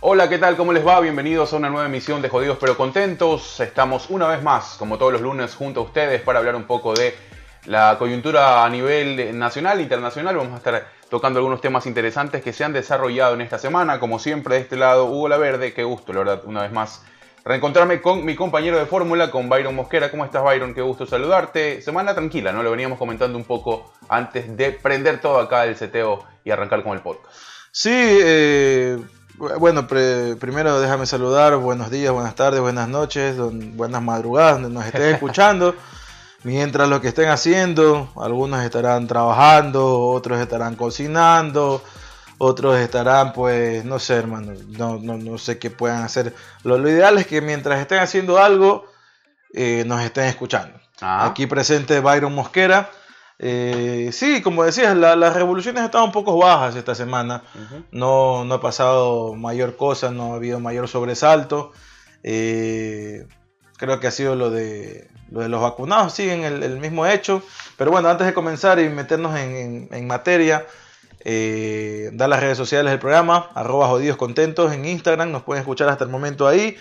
Hola, ¿qué tal? ¿Cómo les va? Bienvenidos a una nueva emisión de Jodidos pero Contentos. Estamos una vez más, como todos los lunes, junto a ustedes para hablar un poco de la coyuntura a nivel nacional e internacional. Vamos a estar tocando algunos temas interesantes que se han desarrollado en esta semana. Como siempre, de este lado, Hugo La Verde. Qué gusto, la verdad, una vez más reencontrarme con mi compañero de fórmula, con Byron Mosquera. ¿Cómo estás, Byron? Qué gusto saludarte. Semana tranquila, ¿no? Lo veníamos comentando un poco antes de prender todo acá el seteo y arrancar con el podcast. Sí, eh, bueno, primero déjame saludar, buenos días, buenas tardes, buenas noches, buenas madrugadas, donde nos estén escuchando. Mientras lo que estén haciendo, algunos estarán trabajando, otros estarán cocinando, otros estarán, pues, no sé, hermano, no, no, no sé qué puedan hacer. Lo, ideal es que mientras estén haciendo algo, eh, nos estén escuchando. Ah. Aquí presente Byron Mosquera eh, sí, como decías, las revoluciones estado un poco bajas esta semana. no, no ha pasado mayor cosa, no ha habido mayor sobresalto. Eh, creo que ha sido lo de, lo de los vacunados, siguen el, el, mismo hecho. Pero bueno, antes de comenzar y meternos en, en, materia, eh, dar las redes sociales del programa, arroba jodidos contentos en Instagram, nos pueden escuchar hasta el momento ahí.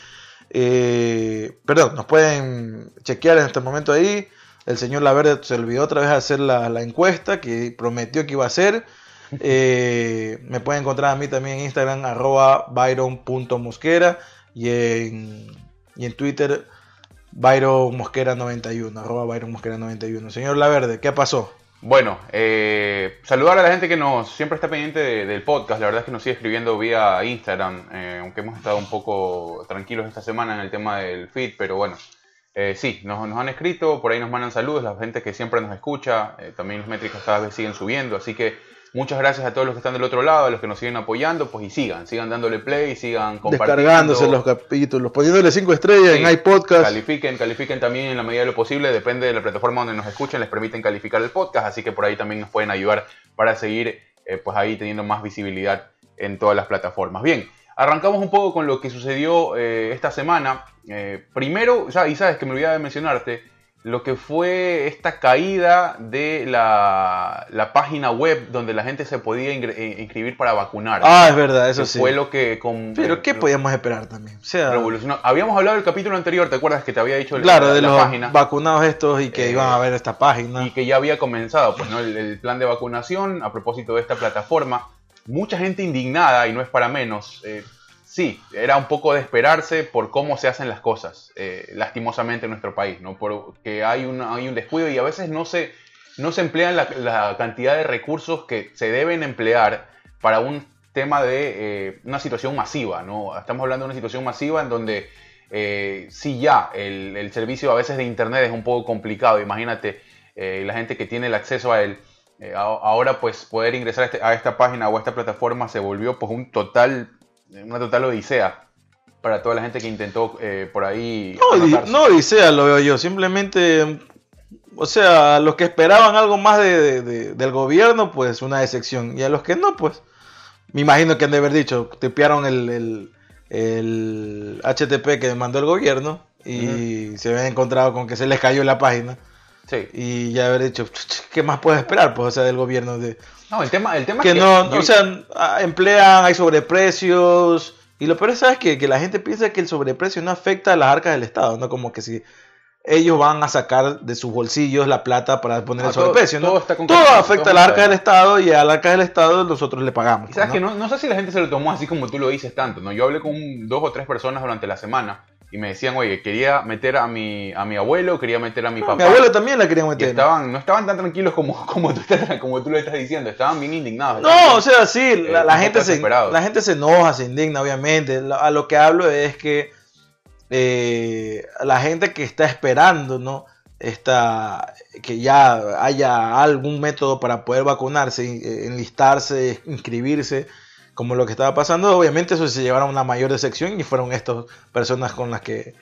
Eh, perdón, nos pueden chequear en este momento ahí. El señor Laverde se olvidó otra vez hacer la, encuesta que prometió que iba a hacer. Eh, me pueden encontrar a mí también en Instagram, arroba byron.mosquera y en, y en Twitter, Byron Mosquera 91, arroba Byron Mosquera 91. Señor Laverde, ¿qué pasó? Bueno, eh, saludar a la gente que nos siempre está pendiente del podcast. La verdad es que nos sigue escribiendo vía Instagram, eh, aunque hemos estado un poco tranquilos esta semana en el tema del feed, pero bueno, eh, sí, nos, han escrito, por ahí nos mandan saludos, la gente que siempre nos escucha, eh, también las métricas cada vez siguen subiendo, así que muchas gracias a todos los que están del otro lado, a los que nos siguen apoyando, pues y sigan, sigan dándole play, sigan compartiendo. Descargándose los capítulos, poniéndole cinco estrellas en iPodcast. Califiquen, califiquen también en la medida de lo posible, depende de la plataforma donde nos escuchen, les permiten calificar el podcast, así que por ahí también nos pueden ayudar para seguir eh, pues ahí teniendo más visibilidad en todas las plataformas. Bien, arrancamos un poco con lo que sucedió esta semana. Eh, primero, ya, y sabes que me olvidaba de mencionarte, lo que fue esta caída de la, página web donde la gente se podía eh, inscribir para vacunar. Ah, es verdad, eso sí. Fue lo que... Con, Pero ¿qué podíamos esperar también? O sea, Habíamos hablado del capítulo anterior, ¿te acuerdas que te había dicho el, claro, de los vacunados estos y que iban a ver esta página. Y que ya había comenzado pues, ¿no? el plan de vacunación a propósito de esta plataforma. Mucha gente indignada, y no es para menos, eh, sí, era un poco de esperarse por cómo se hacen las cosas, eh, lastimosamente en nuestro país, ¿no? Porque hay un, hay un descuido y a veces no se, no se emplean la, cantidad de recursos que se deben emplear para un tema de eh, una situación masiva, ¿no? Estamos hablando de una situación masiva en donde eh, sí ya el, servicio a veces de internet es un poco complicado, imagínate la gente que tiene el acceso a él. ahora pues poder ingresar a, este, a, esta página o a esta plataforma se volvió pues un total una total odisea para toda la gente que intentó eh, por ahí. No, no, odisea lo veo yo, simplemente, o sea, los que esperaban algo más de, del gobierno, pues una decepción. Y a los que no, pues, me imagino que han de haber dicho, tipearon el, el, el HTTP que mandó el gobierno y se habían encontrado con que se les cayó la página. Sí. Y ya haber dicho, ¿qué más puedes esperar? Pues, o sea, del gobierno de... No, el tema, el tema que, no, o sea, emplean, hay sobreprecios. Y lo peor es ¿sabes? Que, que la gente piensa que el sobreprecio no afecta a las arcas del Estado, ¿no? Como que si ellos van a sacar de sus bolsillos la plata para poner el ah, sobreprecio, ¿no? Todo, afecta a las arcas del Estado y a las arcas del Estado nosotros le pagamos. sabes que no, no sé si la gente se lo tomó así como tú lo dices tanto, ¿no? Yo hablé con dos o tres personas durante la semana y me decían, oye, quería meter a mi, a mi abuelo, quería meter a mi papá. Mi abuelo también la quería meter. estaban, no estaban tan tranquilos como, como, tú, como tú le estás diciendo, estaban bien indignados. No, o sea, sí, la, gente se, la gente se enoja, se indigna, obviamente. A lo que hablo es que eh, la gente que está esperando, ¿no? Está, que ya haya algún método para poder vacunarse, eh, enlistarse, inscribirse como lo que estaba pasando, obviamente eso se llevaron una mayor decepción y fueron estas personas con las que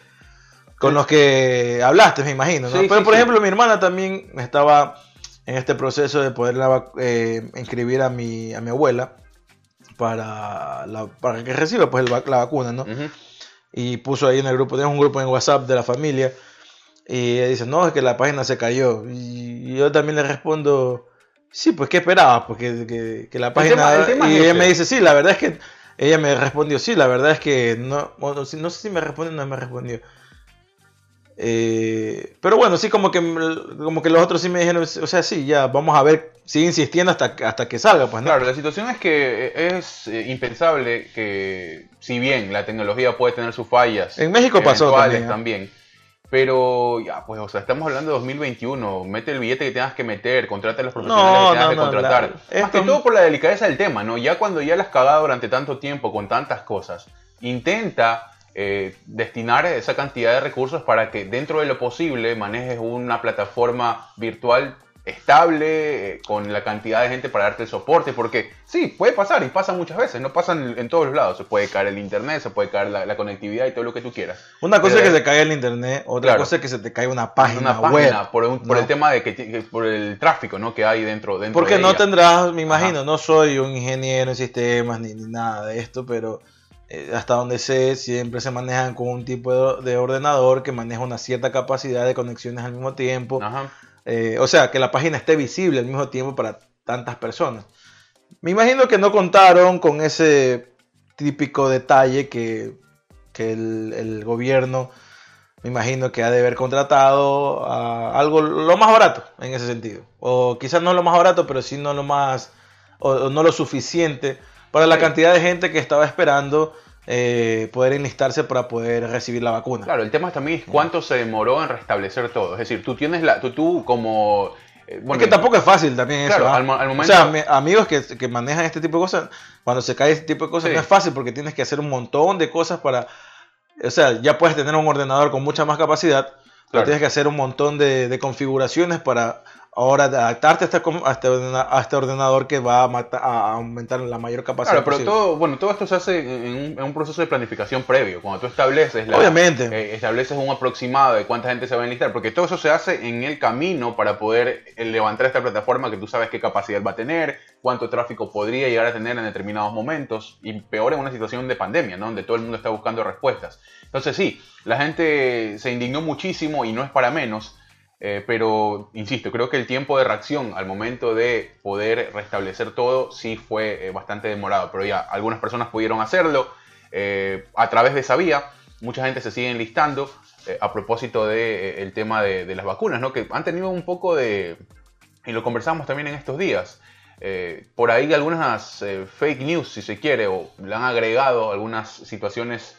con los que hablaste, me imagino. Pero por ejemplo, mi hermana también estaba en este proceso de poder eh, inscribir a mi, a mi abuela para, para que reciba pues, la vacuna, ¿no? Y puso ahí en el grupo, tenemos un grupo en WhatsApp de la familia Y ella dice, no, es que la página se cayó. Y yo también le respondo, sí, pues ¿qué esperabas? Porque que, que la página... y ella me dice, sí, la verdad es que... Ella me respondió, sí, la verdad es que no, no sé si me respondió o no me respondió. Eh, pero bueno, sí, como que, como que los otros sí me dijeron, o sea, sí, ya, vamos a ver, sigue insistiendo hasta, hasta que salga. Pues, Claro, la situación es que es eh, impensable que, si bien la tecnología puede tener sus fallas, en México pasó también, también pero ya, pues, o sea, estamos hablando de 2021. Mete el billete que tengas que meter, contrata a los profesionales que tengas que contratar. Más que todo por la delicadeza del tema, ¿no? Ya cuando ya la has cagado durante tanto tiempo con tantas cosas, intenta eh, destinar esa cantidad de recursos para que dentro de lo posible manejes una plataforma virtual estable, eh, con la cantidad de gente para darte el soporte, porque sí, puede pasar y pasa muchas veces, no pasa en, todos los lados, se puede caer el internet, se puede caer la, conectividad y todo lo que tú quieras. Una cosa es que se caiga el internet, otra cosa es que se te cae una página, una web. por, el tema de que, por el tráfico ¿no? que hay dentro, dentro Porque no tendrás, me imagino, no soy un ingeniero en sistemas ni, ni nada de esto, pero eh, hasta donde sé, siempre se manejan con un tipo de, de ordenador que maneja una cierta capacidad de conexiones al mismo tiempo. Ajá eh, o sea, que la página esté visible al mismo tiempo para tantas personas. Me imagino que no contaron con ese típico detalle que, el, gobierno, me imagino que ha de haber contratado a algo lo más barato en ese sentido. O quizás no lo más barato, pero sí no lo más, o, no lo suficiente para la cantidad de gente que estaba esperando eh, poder enlistarse para poder recibir la vacuna. Claro, el tema también es cuánto se demoró en restablecer todo. Es decir, tú tienes la, tú, tú como... Eh, bueno, es que tampoco es fácil también eso. ¿ah? Al, momento... O sea, amigos que, que, manejan este tipo de cosas, cuando se cae este tipo de cosas no es fácil porque tienes que hacer un montón de cosas para... O sea, ya puedes tener un ordenador con mucha más capacidad, pero tienes que hacer un montón de, de configuraciones para ahora adaptarte a este, este a este, ordenador que va a, aumentar la mayor capacidad. Claro, pero todo, bueno, todo esto se hace en un, proceso de planificación previo. Cuando tú estableces, la, Obviamente. Eh, estableces un aproximado de cuánta gente se va a enlistar, porque todo eso se hace en el camino para poder eh, levantar esta plataforma que tú sabes qué capacidad va a tener, cuánto tráfico podría llegar a tener en determinados momentos, y peor en una situación de pandemia, ¿no? donde todo el mundo está buscando respuestas. Entonces sí, la gente se indignó muchísimo y no es para menos eh, pero, insisto, creo que el tiempo de reacción al momento de poder restablecer todo sí fue eh, bastante demorado. Pero ya, algunas personas pudieron hacerlo eh, a través de esa vía. Mucha gente se sigue enlistando a propósito del de, el tema de, las vacunas, ¿no? que han tenido un poco de... Y lo conversamos también en estos días. por ahí algunas fake news, si se quiere, o le han agregado algunas situaciones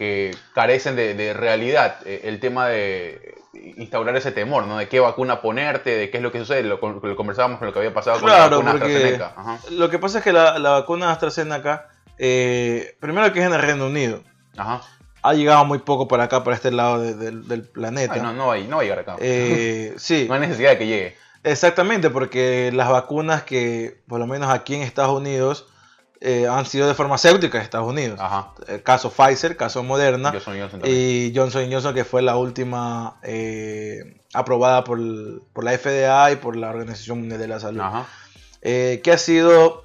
que carecen de, realidad. el tema de instaurar ese temor, ¿no? De qué vacuna ponerte, de qué es lo que sucede, lo, lo conversábamos con lo que había pasado con la vacuna AstraZeneca. Lo que pasa es que la, vacuna AstraZeneca, eh, primero que es en el Reino Unido, ha llegado muy poco para acá, para este lado del planeta. no, no, va, no a llegar acá. Eh, sí. no hay necesidad de que llegue. Exactamente, porque las vacunas que, por lo menos aquí en Estados Unidos, eh, han sido de farmacéuticas de Estados Unidos. El caso Pfizer, caso Moderna y Johnson Johnson que fue la última eh, aprobada por, la FDA y por la Organización Mundial de la Salud. Eh, que ha sido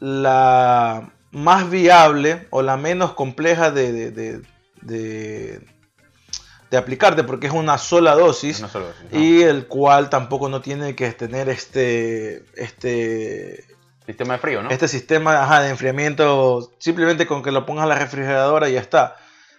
la más viable o la menos compleja de, de, aplicarte porque es una sola dosis, y el cual tampoco no tiene que tener este, este Sistema de frío, ¿no? Este sistema de enfriamiento, simplemente con que lo pongas a la refrigeradora y ya está.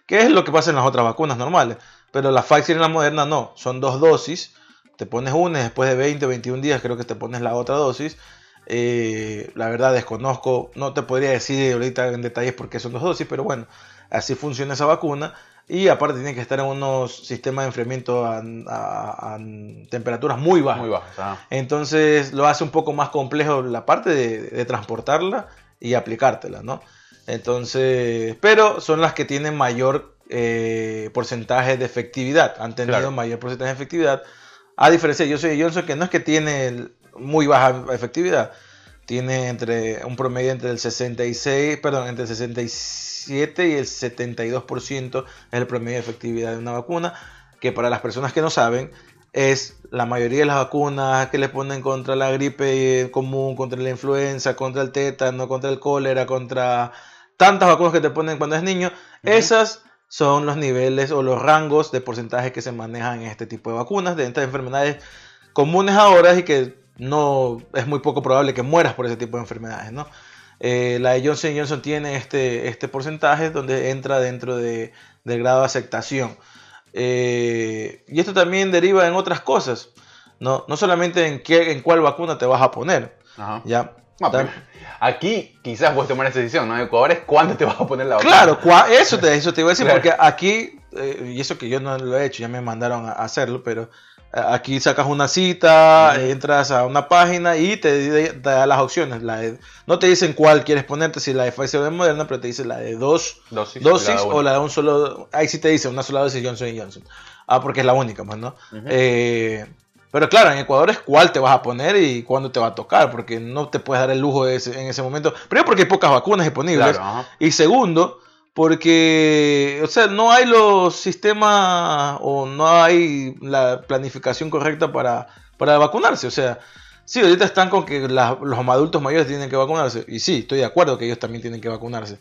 ¿Qué es lo que pasa en las otras vacunas normales? Pero la Pfizer y la Moderna no, son dos dosis. Te pones una y después de 20 o 21 días creo que te pones la otra dosis. Eh, la verdad desconozco, no te podría decir ahorita en detalles por qué son dos dosis, pero bueno, así funciona esa vacuna. Y aparte tiene que estar en unos sistemas de enfriamiento a, temperaturas muy bajas. Muy bajas Entonces lo hace un poco más complejo la parte de, transportarla y aplicártela, ¿no? Entonces, pero son las que tienen mayor eh, porcentaje de efectividad, han tenido mayor porcentaje de efectividad. A diferencia de Johnson Johnson, que no es que tiene muy baja efectividad, tiene entre un promedio entre el 66, perdón, entre el 66 y el 72% es el promedio de efectividad de una vacuna, que para las personas que no saben es la mayoría de las vacunas que le ponen contra la gripe común, contra la influenza, contra el tétano, contra el cólera, contra tantas vacunas que te ponen cuando es niño, esas son los niveles o los rangos de porcentaje que se manejan en este tipo de vacunas, de estas enfermedades comunes ahora y que no es muy poco probable que mueras por ese tipo de enfermedades, ¿no? Eh, la de Johnson Johnson tiene este, este porcentaje donde entra dentro de, del grado de aceptación. Eh, y esto también deriva en otras cosas, no, no solamente en, qué, en cuál vacuna te vas a poner. Ajá. ¿ya? No, aquí quizás puedes tomar esa decisión, ¿no? En Ecuador es cuándo te vas a poner la vacuna. Claro, eso te, eso te iba a decir, Claro. porque aquí, eh, y eso que yo no lo he hecho, ya me mandaron a hacerlo, pero aquí sacas una cita, entras a una página y te, te da las opciones. La de- no te dicen cuál quieres ponerte, si la de Pfizer o de Moderna, pero te dice la de dos Dosis, dosis la o la de un solo. Ahí sí te dice una sola dosis Johnson Johnson. Ah, porque es la única, pues, ¿no? Eh, pero claro, en Ecuador es cuál te vas a poner y cuándo te va a tocar, porque no te puedes dar el lujo de ese- en ese momento. Primero, porque hay pocas vacunas disponibles. Claro. Y segundo, porque, o sea, no hay los sistemas o no hay la planificación correcta para, para vacunarse. O sea, sí, ahorita están con que los adultos mayores tienen que vacunarse. Y sí, estoy de acuerdo que ellos también tienen que vacunarse.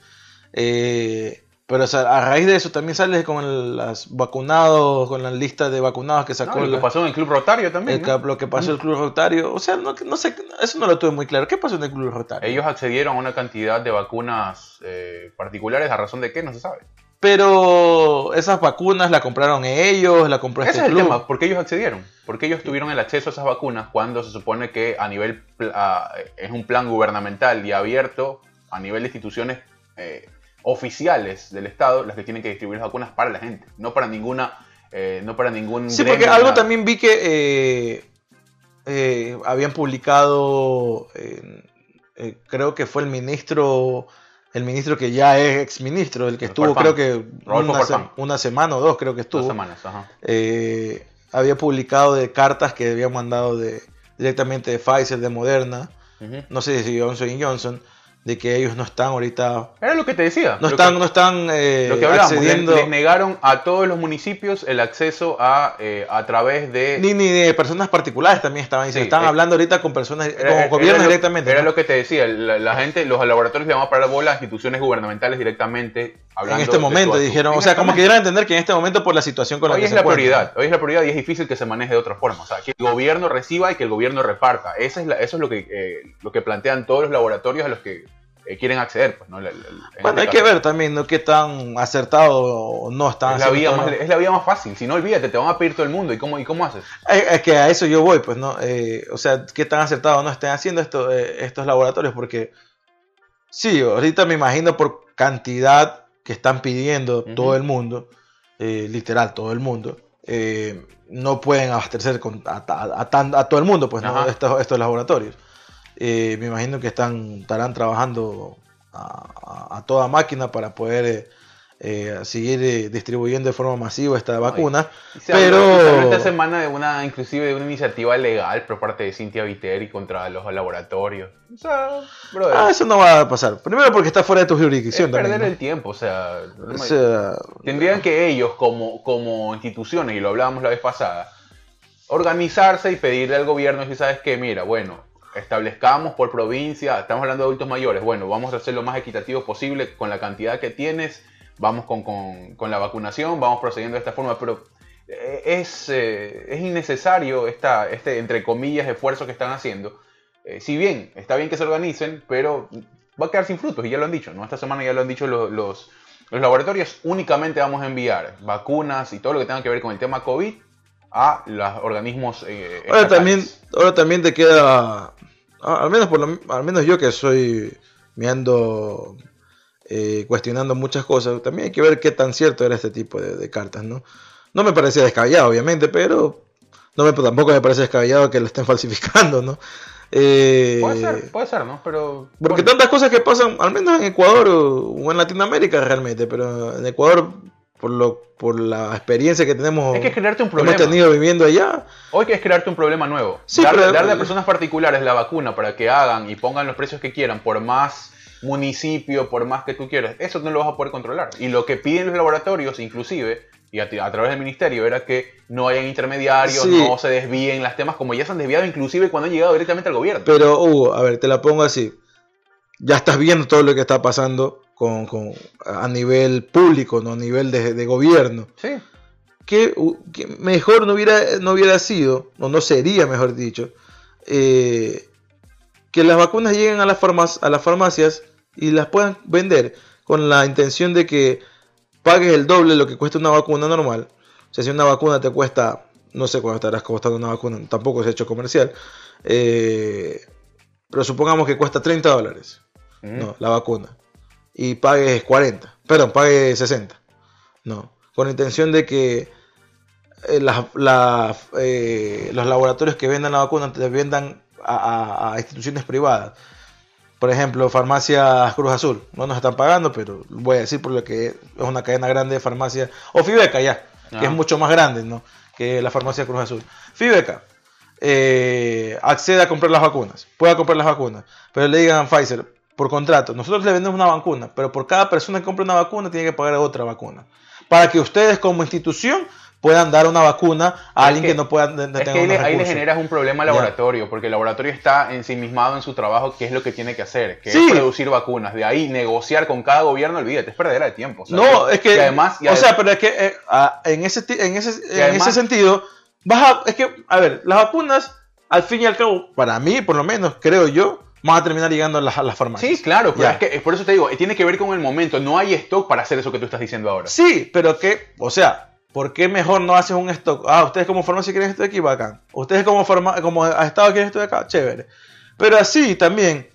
Eh, pero o sea, a raíz de eso también sales con el- las vacunados, con la lista de vacunados que sacó No, lo que pasó en el Club Rotario también. el ¿no? lo que pasó en el Club Rotario. O sea, no, no sé, eso no lo tuve muy claro. ¿Qué pasó en el Club Rotario? Ellos accedieron a una cantidad de vacunas eh, particulares, a razón de qué, no se sabe. Pero esas vacunas la compraron ellos, la compró Ese este es el club. tema, ¿por qué ellos accedieron? ¿Por qué ellos tuvieron el acceso a esas vacunas cuando se supone que a nivel a- es un plan gubernamental y abierto a nivel de instituciones eh, oficiales del Estado las que tienen que distribuir las vacunas para la gente, no para ninguna, eh, no para ningún Sí, porque algo nada. también vi que eh, eh, habían publicado, eh, eh, creo que fue el ministro, el ministro que ya es ex ministro, el que estuvo Farfán. creo que una, se- Farfán. una semana o dos creo que dos estuvo. semanas, ajá. había publicado de cartas que habían mandado de, directamente de Pfizer, de Moderna, no sé si Johnson y Johnson, de que ellos no están ahorita, Era lo que te decía. no están, que- no están eh, Lo que hablábamos, le- accediendo. les, negaron a todos los municipios el acceso a, eh, a través de... Ni, ni de personas particulares también estaban diciendo. Sí, Están eh, hablando ahorita con personas, Era- con gobiernos lo- directamente. Era ¿no? lo que te decía, la, la gente, los laboratorios le van a parar bola a instituciones gubernamentales directamente. Hablando en este momento dijeron, o sea, este como que dieron a entender que en este momento por la situación con la Hoy que es se la prioridad, hoy es la prioridad y es difícil que se maneje de otra forma. O sea, que el gobierno reciba y que el gobierno reparta. Esa es la- eso es lo que, eh, lo que plantean todos los laboratorios a los que quieren acceder. Pues, ¿no? La- la- en Bueno, hay caso. que ver también, ¿no? Qué tan acertado o no están Es la, vía más, es la vía más fácil. Si no, olvídate, te van a pedir todo el mundo. ¿Y cómo, y cómo haces? Es, que a eso yo voy, pues, ¿no? Eh, o sea, qué tan acertado no estén haciendo esto, eh, estos laboratorios, porque sí, ahorita me imagino por cantidad que están pidiendo todo el mundo, eh, literal, todo el mundo, eh, no pueden abastecer con, a, a- a a todo el mundo, pues, ¿no? Estos, estos laboratorios. Eh, me imagino que están, estarán trabajando a, toda máquina para poder eh, eh, seguir distribuyendo de forma masiva esta vacuna. Se Pero- se esta semana de una, inclusive de una iniciativa legal por parte de Cintia Viteri contra los laboratorios. O sea, brother, Ah, eso no va a pasar. Primero porque está fuera de tu es jurisdicción perder también. ¿no? el tiempo, o sea, O sea, tendrían que ellos como, como instituciones, y lo hablábamos la vez pasada, organizarse y pedirle al gobierno si sabes que, mira, bueno, establezcamos por provincia, estamos hablando de adultos mayores, bueno, vamos a hacer lo más equitativo posible con la cantidad que tienes, vamos con, con- con la vacunación, vamos procediendo de esta forma, pero eh, es, eh, es innecesario esta, este, entre comillas, esfuerzo que están haciendo. Eh, si bien está bien que se organicen, pero va a quedar sin frutos, y ya lo han dicho, ¿no? Esta semana ya lo han dicho los, los, los laboratorios, únicamente vamos a enviar vacunas y todo lo que tenga que ver con el tema COVID a los organismos. eh, ahora también, ahora también te queda, al menos por lo- al menos yo que soy me ando eh, cuestionando muchas cosas, también hay que ver qué tan cierto era este tipo de, de cartas, ¿no? No me parece descabellado, obviamente, pero no me, tampoco me parece descabellado que lo estén falsificando, ¿no? Eh, Puede ser, puede ser, ¿no? Pero. Porque bueno, tantas cosas que pasan, al menos en Ecuador o, o en Latinoamérica realmente, pero en Ecuador, por lo por la experiencia que tenemos, Hay que crearte un hemos problema. tenido viviendo allá, Hoy que es crearte un problema nuevo. Sí, darle, pero- darle a personas particulares la vacuna para que hagan y pongan los precios que quieran por más municipio, por más que tú quieras, eso no lo vas a poder controlar. Y lo que piden los laboratorios, inclusive, y a, a través del ministerio, era que no hayan intermediarios, Sí. no se desvíen las temas como ya se han desviado inclusive cuando han llegado directamente al gobierno. pero Hugo, a ver, te la pongo así. Ya estás viendo todo lo que está pasando con, con- a nivel público, no a nivel de, de gobierno. Sí. Que, que mejor no hubiera, no hubiera sido, o no sería, mejor dicho, eh, que las vacunas lleguen a las, farmac- a las farmacias y las puedan vender con la intención de que pagues el doble de lo que cuesta una vacuna normal. O sea, si una vacuna te cuesta, no sé cuánto estarás costando una vacuna, tampoco ha hecho comercial, eh, pero supongamos que cuesta 30 dólares Ujú. no, la vacuna. Y pagues 40, perdón, pagues 60. No, con la intención de que eh, las- las, eh, los laboratorios que vendan la vacuna te vendan a, a- a instituciones privadas. Por ejemplo, farmacias Cruz Azul. No nos están pagando, pero voy a decir por lo que es una cadena grande de farmacias. O Fibeca ya, que Ah. es mucho más grande ¿no? que la farmacia Cruz Azul. Fibeca eh, accede a comprar las vacunas. Pueda comprar las vacunas. Pero le digan a Pfizer, por contrato, nosotros le vendemos una vacuna, pero por cada persona que compra una vacuna tiene que pagar otra vacuna. Para que ustedes como institución puedan dar una vacuna a Es alguien que, que- no pueda no Es que ahí le, ahí generas un problema al laboratorio, porque el laboratorio está ensimismado en su trabajo, que es lo que tiene que hacer, que Sí. es producir vacunas. De ahí negociar con cada gobierno, olvídate, es perdera de tiempo. o sea, No, es que, además, o sea, pero es que eh, ah, en ese en ese en además- ese sentido vas a, es que a ver, las vacunas al fin y al cabo, para mí por lo menos creo yo, van a terminar llegando a las, a las farmacias. Sí, claro, pero es que por eso te digo, tiene que ver con el momento. No hay stock para hacer eso que tú estás diciendo ahora. Sí, pero que, o sea, ¿por qué mejor no haces un stock? Ah, ustedes como farmacia quieren esto de aquí, bacán. Ustedes como, farma como Estado quieren esto de acá, chévere. Pero así también,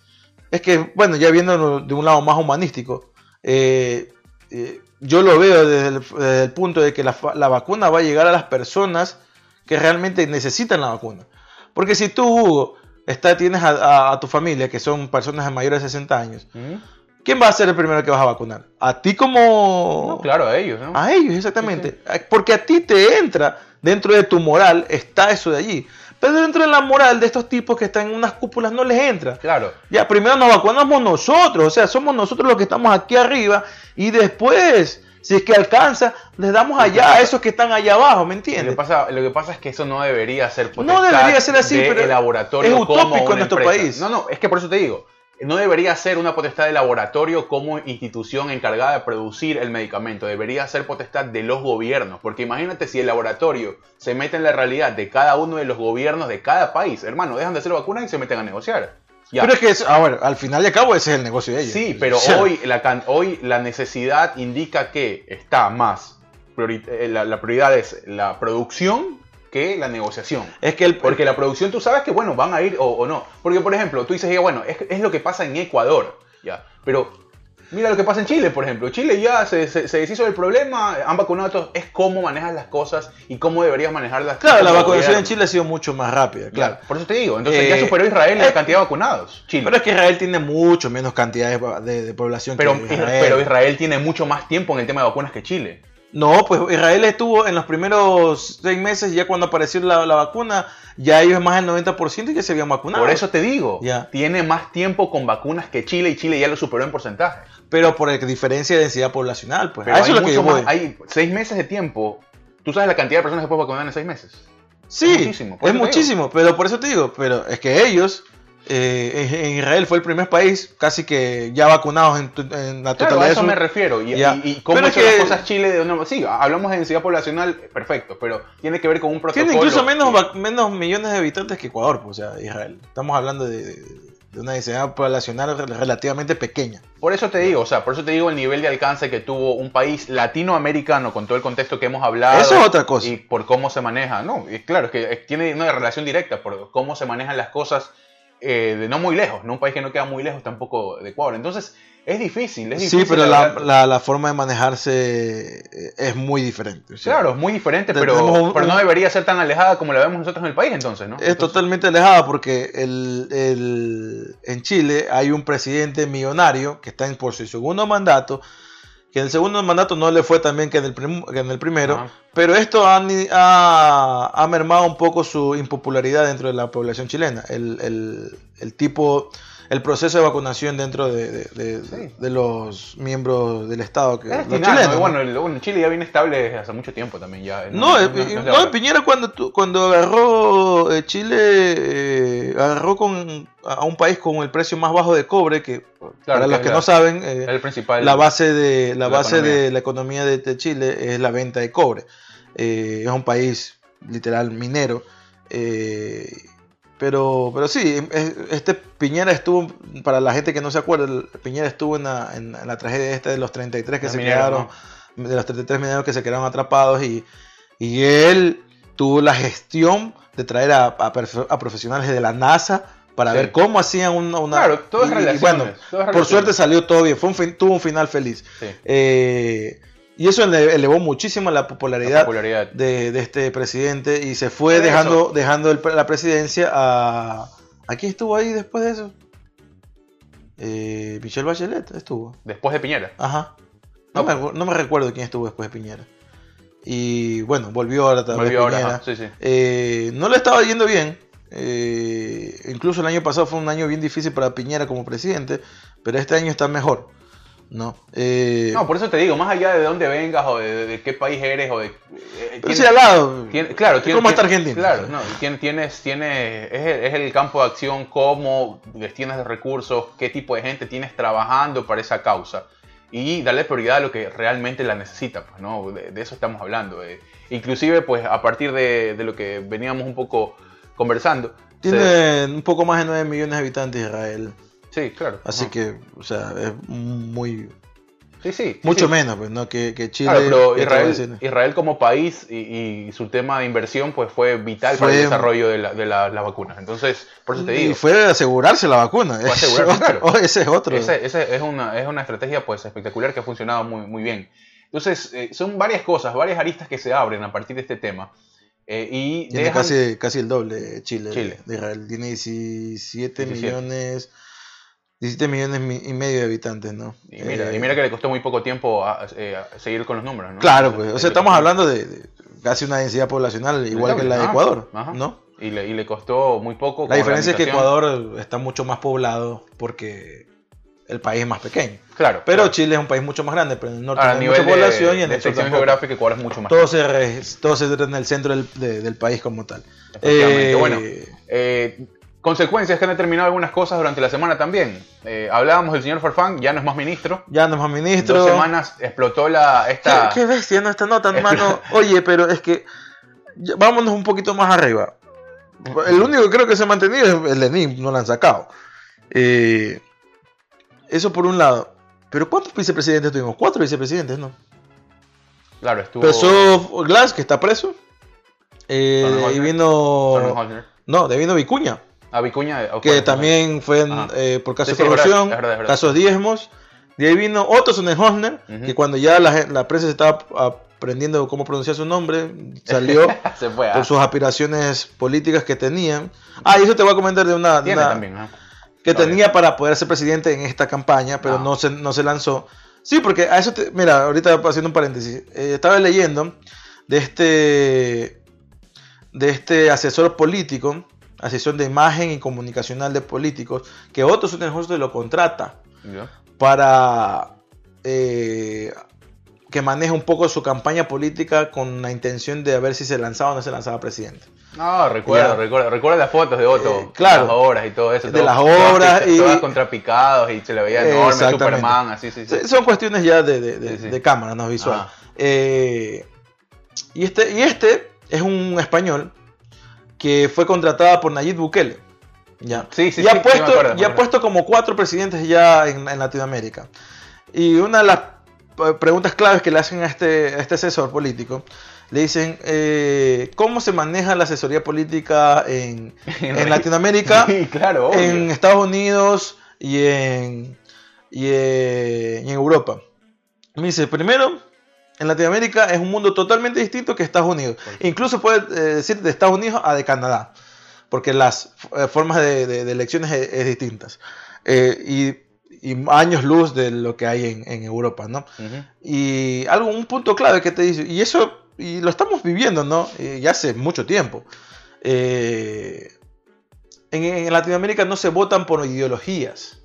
es que, bueno, ya viendo de un lado más humanístico, eh, eh, yo lo veo desde el, desde el punto de que la, la vacuna va a llegar a las personas que realmente necesitan la vacuna. Porque si tú, Hugo, está, tienes a, a- a tu familia, que son personas mayores de 60 años, ¿Mm? ¿quién va a ser el primero que vas a vacunar? ¿A ti como...? No, claro, a ellos, ¿no? A ellos, exactamente. Porque a ti te entra, dentro de tu moral, está eso de allí. Pero dentro de la moral de estos tipos que están en unas cúpulas no les entra. Claro. Ya, primero nos vacunamos nosotros, o sea, somos nosotros los que estamos aquí arriba y después, si es que alcanza, les damos allá a esos que están allá abajo, ¿me Lo que, entiendes? pasa, lo que pasa es que eso no debería ser No debería ser así, de pero el laboratorio es como utópico en una nuestro empresa. país. No, no, es que por eso te digo, no debería ser una potestad del laboratorio como institución encargada de producir el medicamento, debería ser potestad de los gobiernos, porque imagínate si el laboratorio se mete en la realidad de cada uno de los gobiernos de cada país, hermano, dejan de hacer vacunas y se meten a negociar. Ya. Pero es que, es- a ver, al final y al cabo ese es el negocio de ellos. Sí, pero hoy, la, hoy la necesidad indica que está más, priori- eh, la, la prioridad es la producción que la negociación. Es que el... Porque la producción tú sabes que, bueno, van a ir o, o no. Porque, por ejemplo, tú dices, ya, bueno, es, es lo que pasa en Ecuador, ya. Pero mira lo que pasa en Chile, por ejemplo. Chile ya se, se, se deshizo del problema, han vacunado a todos. Es cómo manejas las cosas y cómo deberías manejarlas. Claro, la vacunación en. Chile ha sido mucho más rápida, claro. Por eso te digo. Entonces ya Eh, superó Israel en eh, la cantidad de vacunados. Chile. Pero es que Israel tiene mucho menos cantidad de, de- de población Pero, que Israel. pero Israel tiene mucho más tiempo en el tema de vacunas que Chile. No, pues Israel estuvo en los primeros seis meses, ya cuando apareció la, la vacuna, ya ellos más del 90% y ya se habían vacunado. Por eso te digo, Ya. tiene más tiempo con vacunas que Chile y Chile ya lo superó en porcentaje. Pero por diferencia de densidad poblacional, pues. Pero a eso hay, es lo que yo más- voy. hay seis meses de tiempo. ¿Tú sabes la cantidad de personas que puedes vacunar en seis meses? Sí, es muchísimo, es muchísimo, pero por eso te digo, pero es que ellos, eh, en Israel fue el primer país casi que ya vacunados en, en la Claro, totalidad a de eso su- me refiero. Y, y- y cómo Pero es hecho las que- cosas Chile de una... Sí, hablamos de densidad poblacional, perfecto, pero tiene que ver con un protocolo. Tiene incluso menos, que- vac- menos millones de habitantes que Ecuador, pues, o sea, Israel. Estamos hablando de, de- de una densidad poblacional rel- relativamente pequeña. Por eso te digo, o sea, por eso te digo el nivel de alcance que tuvo un país latinoamericano con todo el contexto que hemos hablado. Eso es otra cosa. Y por cómo se maneja. No, y claro, es que tiene una relación directa por cómo se manejan las cosas eh, de no muy lejos, ¿no? Un país que no queda muy lejos tampoco de Ecuador. Entonces, es difícil, es difícil. Sí, pero la, la- la forma de manejarse eh, es muy diferente. o sea, Claro, es muy diferente, pero, un- pero no debería ser tan alejada como la vemos nosotros en el país entonces, ¿no? Es Entonces, totalmente alejada porque el, el- en Chile hay un presidente millonario que está en por su segundo mandato, que en el segundo mandato no le fue tan bien que en el, prim- que en el primero, pero esto ha, ha- ha mermado un poco su impopularidad dentro de la población chilena. El, el- el tipo, el proceso de vacunación dentro de, de- de- Sí. de los miembros del Estado, que Es los destinado, chilenos, bueno, el- bueno, Chile ya viene estable desde hace mucho tiempo también. Ya, No, eh, no, ahora. Piñera cuando, cuando agarró eh, Chile, eh, agarró con, a un país con el precio más bajo de cobre, que Claro, Para los que la- no saben, eh, el principal. la base de la, la base economía. de la economía de, Chile es la venta de cobre. Eh, es un país literal minero. Eh, pero, pero sí, es- este Piñera estuvo, para la gente que no se acuerda, Piñera estuvo en la, en la tragedia esta de los 33 que se quedaron, de los 33 mineros que se quedaron atrapados y, y él tuvo la gestión de traer a, a profesionales de la NASA para Sí. ver cómo hacían una... una- Claro, todo es y- y relaciones. bueno, todo es por relaciones. suerte salió todo bien, fue un fin- tuvo un final feliz. Sí, Eh, y eso ele- elevó muchísimo la la popularidad popularidad. de, de este presidente y se fue eso. dejando, dejando el- la presidencia a... ¿A quién estuvo ahí después de eso? Eh, Michelle Bachelet estuvo. Después de Piñera. Ajá. No, No, me, no me recuerdo quién estuvo después de Piñera. Y bueno, volvió ahora también Volvió ahora. Piñera. Sí, sí. Eh, no le estaba yendo bien. Eh, incluso el año pasado fue un año bien difícil para Piñera como presidente, pero este año está mejor. ¿No? Eh, No, por eso te digo, más allá de dónde vengas o de, de qué país eres o de... eh, pero sí al lado. tien- claro, Es tien- como tien- está Argentina. Claro, no, tien- tienes, tienes, es, el, es el campo de acción, cómo destinas de recursos, qué tipo de gente tienes trabajando para esa causa. Y darle prioridad a lo que realmente la necesita, pues, ¿no? De, de eso estamos hablando. eh. Inclusive, pues, a partir de, de lo que veníamos un poco conversando. se- Tiene un poco más de 9 millones de habitantes Israel. Sí, claro. Así ajá. que, o sea, es muy. Sí, sí. Mucho sí. menos, pues, ¿no? Que, que Chile. Claro, pero Israel. Israel como país y, y su tema de inversión pues fue vital para el desarrollo de, la- de la- las vacunas. Entonces, por eso te Y digo, fue asegurarse la vacuna. Fue asegurarse, claro. otro- Ese es otro. ese- ese es, una, es una estrategia pues espectacular que ha funcionado muy, muy bien. Entonces, eh, son varias cosas, varias aristas que se abren a partir de este tema. eh, y Tiene dejan- casi, casi el doble Chile, Chile. de Israel. Tiene 17 17. millones. 17 millones mi- y medio de habitantes, ¿no? y, mira, Eh, y mira que le costó muy poco tiempo a- eh, a seguir con los números, ¿no? Claro, pues. O sea, estamos hablando de, de casi una densidad poblacional igual que la de Ecuador, ajá. ¿no? Y le, y le costó muy poco. La diferencia es que. Ecuador está mucho más poblado porque el país es más pequeño. Claro. Pero claro. Chile es un país mucho más grande, pero en el norte hay mucha de, población y en el sur geográfica, Ecuador es mucho más Todo se, re- todo se trata en el centro del, de- del país como tal. Eh, Bueno, eh, consecuencias que han determinado algunas cosas durante la semana también. Eh, hablábamos del señor Farfán, ya no es más ministro. ya no es más ministro. Dos semanas explotó la esta. ¿Qué, qué bestia, no esta nota, hermano. Oye, pero es que vámonos un poquito más arriba. El único que creo que se ha mantenido es el Lenin, no lo han sacado. Eh, eso por un lado. Pero ¿cuántos vicepresidentes tuvimos? Cuatro vicepresidentes, ¿no? Claro, estuvo. Empezó Glass, que está preso. Eh, Holzer. vino. No, de vino Vicuña. A Vicuña. que también fue eh, por casos Sí, de sí, es verdad, corrupción, es verdad, es verdad. casos diezmos. De ahí vino Otto Sonnenhorner, Ujú. que cuando ya la, la prensa estaba aprendiendo cómo pronunciar su nombre, salió Se fue. ah. por sus aspiraciones políticas que tenían. Ah, y eso te voy a comentar de una, de una- también. ¿no? que tenía para poder ser presidente en esta campaña, pero No. no, se, no se lanzó. Sí, porque a eso, te- mira, ahorita haciendo un paréntesis, eh, estaba leyendo de este, de este asesor político, asesor de imagen y comunicacional de políticos, que Otto Sonnenhoster lo contrata para eh, que maneje un poco su campaña política con la intención de ver si se lanzaba o no se lanzaba presidente. No, recuerdo, recuerdo, recuerdo las fotos de Otto. Eh, claro. Las obras y todo eso. De todo- las obras y- Todas contrapicados y se le veía enorme. Superman, así, sí, sí. Son cuestiones ya de, de- de- Sí, sí. de cámara, no visual. Eh, y, este, y este es un español que fue contratada por Nayib Bukele. Ya. Sí, sí, y ha sí, sí, me puesto, acuerdo, me y ha puesto como cuatro presidentes ya en, en Latinoamérica. Y una de las eh, preguntas claves que le hacen a este, a este asesor político, le dicen, eh, ¿cómo se maneja la asesoría política en, en Latinoamérica? Sí, claro, obvio. en Estados Unidos y en, y, eh, y en Europa. Me dice, primero, en Latinoamérica es un mundo totalmente distinto que Estados Unidos. Incluso puede eh, decir de Estados Unidos a de Canadá, porque las eh, formas de, de- de elecciones es, es distintas. Eh, y, y años luz de lo que hay en, en Europa, ¿no? Y algo, un punto clave que te dice, y eso, y lo estamos viviendo, ¿no? Ya hace mucho tiempo. En, en Latinoamérica no se votan por ideologías,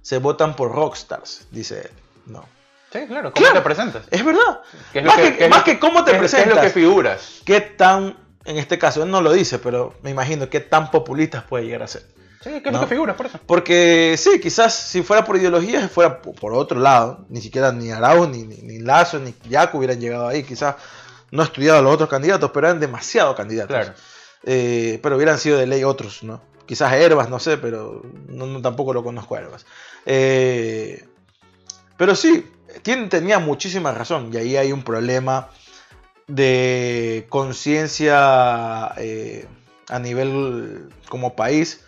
se votan por rockstars, dice él. No. Sí, claro, ¿cómo Claro. te presentas? Es verdad. ¿Qué es más que, más que cómo te qué es- qué es presentas, lo que figuras? qué tan, en este caso, él no lo dice, pero me imagino qué tan populistas puede llegar a ser. Sí, ¿qué es ¿no? lo que figuras por eso? Porque sí, quizás si fuera por ideología, fuera por otro lado. Ni siquiera ni Arau, ni, ni, ni Lazo, ni Yaco hubieran llegado ahí. Quizás no he estudiado a los otros candidatos, pero eran demasiados candidatos. Claro. Eh, pero hubieran sido de ley otros, ¿no? Quizás Herbas, no sé, pero no, no- tampoco lo conozco a Herbas. Eh, pero sí, tiene- tenía muchísima razón. Y ahí hay un problema de conciencia eh, a nivel como país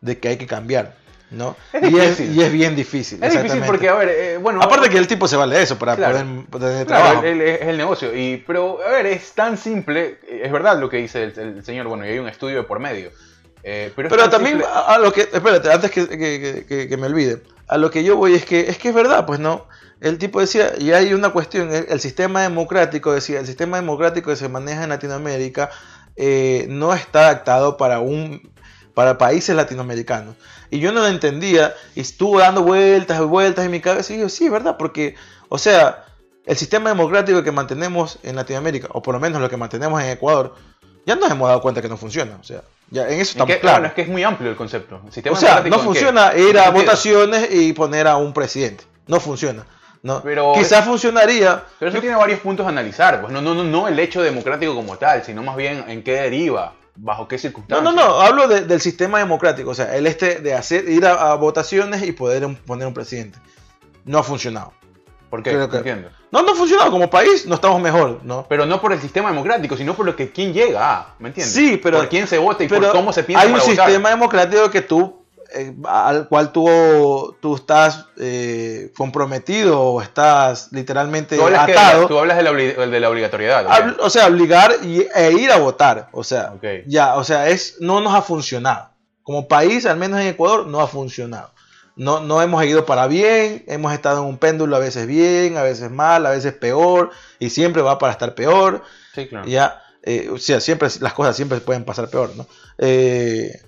de que hay que cambiar, ¿no? Es y, es, difícil. y es bien difícil. Es difícil porque, a ver, eh, bueno... Aparte que el tipo se vale de eso para Claro. poder tener Claro, trabajo. el- es el negocio. Y, pero, a ver, es tan simple. Es verdad lo que dice el, el señor. Bueno, y hay un estudio de por medio. Eh, pero es también simple- a, lo que, espérate, antes que, que- que- que- que me olvide, a lo que yo voy es que es que es verdad, pues no. El tipo decía, y hay una cuestión, el, el sistema democrático, decía, el sistema democrático que se maneja en Latinoamérica eh, no está adaptado para un para países latinoamericanos. Y yo no lo entendía, y estuvo dando vueltas y vueltas en mi cabeza, y yo, sí, ¿verdad? Porque, o sea, el sistema democrático que mantenemos en Latinoamérica, o por lo menos lo que mantenemos en Ecuador, ya nos hemos dado cuenta que no funciona. O sea, ya en eso ¿En estamos. Bueno, es que es muy amplio el concepto. El sistema O sea, no funciona ¿En ir a votaciones y poner a un presidente. No funciona. ¿no? Pero- Quizás funcionaría. Pero eso tiene varios puntos a analizar. Pues no, no, no, no el hecho democrático como tal, sino más bien en qué deriva, bajo qué No, circunstancias. no, no. Hablo de- del sistema democrático. O sea, el este de hacer ir a, a votaciones y poder un- poner un presidente. No ha funcionado. ¿Por qué? Creo No que- entiendo. No, no ha funcionado. Como país no estamos mejor, ¿no? Pero no por el sistema democrático, sino por lo que quién llega a, ¿me entiendes? Sí, pero- Por quién se vota y por cómo se piensa hay un para votar. sistema democrático que tú, eh, al cual tú, tú estás eh, comprometido o estás literalmente Tú hablas, atado. la, tú hablas de la, obli- de la obligatoriedad. O sea, obligar y, e ir a votar. O sea, ya, o sea, es, no nos ha funcionado. Como país, al menos en Ecuador, no ha funcionado. No, no hemos ido para bien, hemos estado en un péndulo a veces bien, a veces mal, a veces peor, y siempre va para estar peor. Sí, claro. Ya, eh, o sea, siempre las cosas siempre pueden pasar peor, ¿no? Eh,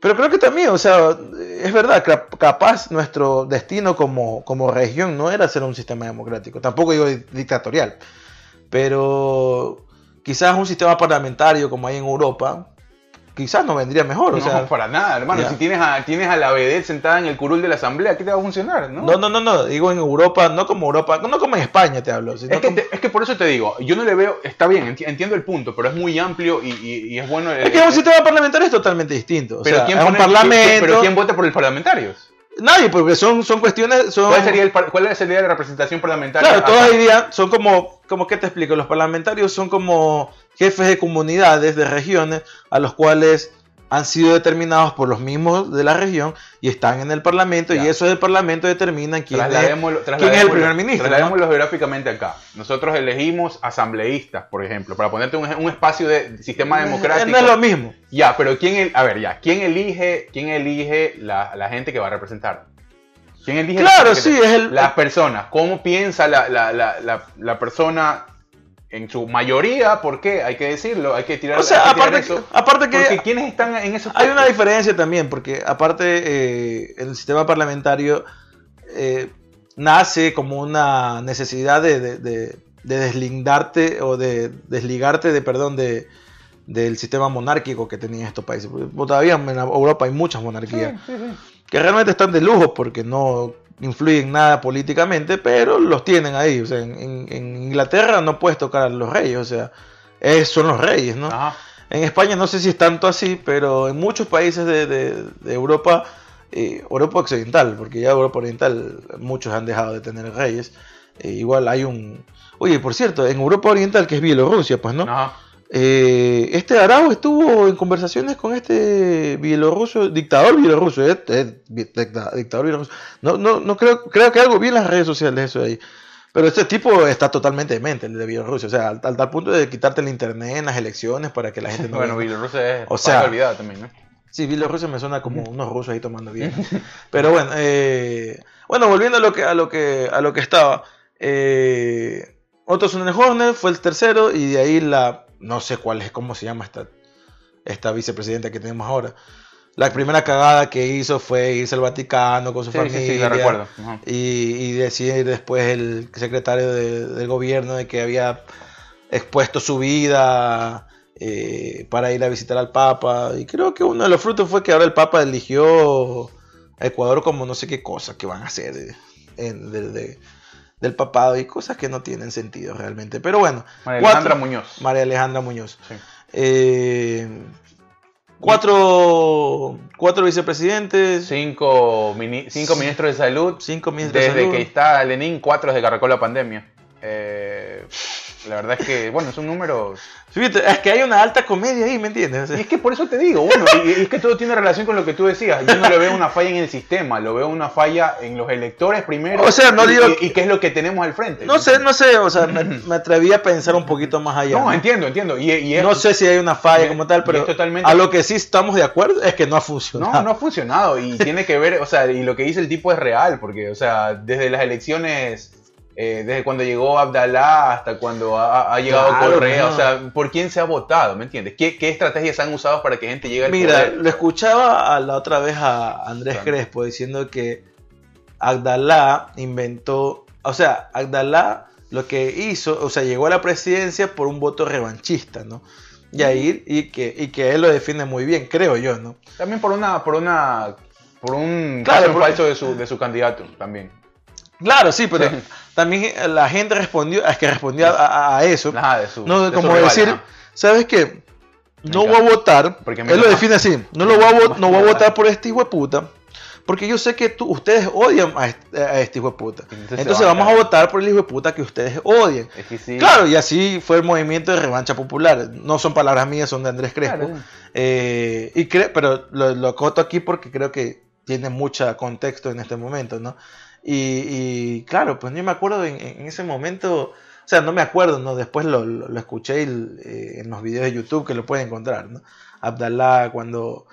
pero creo que también, o sea, es verdad, cap- capaz nuestro destino como, como región no era ser un sistema democrático, tampoco digo di- dictatorial, pero quizás un sistema parlamentario como hay en Europa, quizás no vendría mejor, o no, sea, para nada, hermano. ya. Si tienes a, tienes a la vedette sentada en el curul de la asamblea, ¿qué te va a funcionar? No, no, no, no, no, digo en Europa, no como Europa, no como en España te hablo, sino Es que, como- te- es que por eso te digo, yo no le veo, está bien, enti- entiendo el punto, pero es muy amplio y, y- y es bueno. es que un sistema parlamentario es totalmente distinto, o pero sea, ¿quién es un parlamento, Pero ¿quién vota por los parlamentarios? nadie, porque son, son cuestiones, son... ¿Cuál sería, el, ¿Cuál sería la representación parlamentaria? Claro, todos Acá. dirían, son como, como que te explico, los parlamentarios son como jefes de comunidades, de regiones, a los cuales han sido determinados por los mismos de la región y están en el parlamento Ya. y eso del parlamento determinan quién es, Trasladémoslo- quién es el primer ministro. ¿no? Trasladémoslo geográficamente acá. Nosotros elegimos asambleístas, por ejemplo, para ponerte un, un espacio de sistema democrático. No es lo mismo. Ya, pero ¿quién, el- a ver, ya, ¿quién elige, quién elige la, la gente que va a representar? ¿Quién elige Claro, la- sí, es el- las personas? ¿Cómo piensa la, la, la, la, la persona en su mayoría? ¿Por qué? Hay que decirlo, hay que tirar, O sea, hay que tirar aparte, eso. que- aparte que Porque ¿quiénes están en esos hay una diferencia también, porque aparte eh, el sistema parlamentario eh, nace como una necesidad de, de- de- de deslindarte o de desligarte de, perdón, de, del sistema monárquico que tenían estos países. Porque todavía en Europa hay muchas monarquías Sí, sí, sí. que realmente están de lujo porque no influyen nada políticamente, pero los tienen ahí. O sea, en, Inglaterra no puedes tocar a los reyes, o sea, es- son los reyes, ¿no? Ajá. En España no sé si es tanto así, pero en muchos países de, de- de Europa, eh, Europa Occidental, porque ya Europa Oriental muchos han dejado de tener reyes, eh, igual hay un... Oye, por cierto, en Europa Oriental, que es Bielorrusia, pues, ¿no? Ajá. Eh, este Arau estuvo en conversaciones con este bielorruso, dictador bielorruso, eh, eh, dicta- dictador bielorruso. No, no, no creo, creo que algo vi en las redes sociales eso ahí. Pero este tipo está totalmente demente, el de Bielorrusia. O sea, al, al tal punto de quitarte el internet en las elecciones para que la gente no Bueno. Bielorrusia es O sea- también, ¿no? Sí, Bielorrusia me suena como unos rusos ahí tomando bien. Pero bueno, eh, bueno, volviendo a lo que a lo que a lo que estaba. Eh, Otto Horner fue el tercero y de ahí la no sé cuál es cómo se llama esta esta vicepresidenta que tenemos ahora. La primera cagada que hizo fue irse al Vaticano con su Sí, familia. sí, sí, la recuerdo. Y, y decir después el secretario de- del gobierno de que había expuesto su vida eh, para ir a visitar al Papa. Y creo que uno de los frutos fue que ahora el Papa eligió a Ecuador como no sé qué cosa que van a hacer de- de- del papado y cosas que no tienen sentido realmente. Pero bueno, María cuatro- Alejandra Muñoz. María Alejandra Muñoz. Sí. Eh, cuatro, cuatro vicepresidentes, Cinco, mini- cinco ministros de salud. cinco ministros Desde de salud. que está Lenin, cuatro desde que arrancó la pandemia. Eh, la verdad es que, bueno, es un número... Fíjate, es que hay una alta comedia ahí, ¿me entiendes? O sea, Y es que por eso te digo, bueno, y, y es que todo tiene relación con lo que tú decías. Yo no le veo una falla en el sistema, lo veo una falla en los electores primero. O sea, no digo y- y qué es lo que tenemos al frente. no sé, no sé, o sea, me, me atreví a pensar un poquito más allá. No, ¿no? entiendo, entiendo. Y, es- No sé si hay una falla como tal, pero totalmente- a lo que sí estamos de acuerdo es que no ha funcionado. No, no ha funcionado y tiene que ver, o sea, y lo que dice el tipo es real, porque, o sea, desde las elecciones, eh, desde cuando llegó Abdalá hasta cuando ha, ha llegado Claro, Correa, no. o sea, ¿por quién se ha votado? ¿Me entiendes? ¿Qué, qué estrategias han usado para que gente llegue al Mira, poder? lo escuchaba a la otra vez a Andrés Claro. Crespo diciendo que Abdalá inventó, o sea, Abdalá lo que hizo, o sea, llegó a la presidencia por un voto revanchista, ¿no? Y ahí, y que, y que él lo define muy bien, creo yo, ¿no? También por una, por una, por un Claro, caso porque- falso de su, de su candidato, también. Claro, sí, pero Sí. también la gente respondió, es que respondió a, eso, Nada de su. no de como rival, decir. ¿sabes qué? No voy a votar, Porque él lo define así, no lo voy a, vo- no voy a votar por este hijo de puta, porque yo sé que tú, ustedes odian a este, a este hijo de puta. Entonces a vamos a votar por el hijo de puta que ustedes odian. Es que sí. Claro, y así fue el movimiento de revancha popular. No son palabras mías, son de Andrés Crespo. Claro. Eh, y cre- pero lo, lo acoto aquí porque creo que tiene mucho contexto en este momento, ¿no? Y, y, claro, pues yo me acuerdo en, en ese momento, o sea, no me acuerdo, ¿no? Después lo, lo- escuché eh, en los videos de YouTube que lo pueden encontrar, ¿no? Abdalá cuando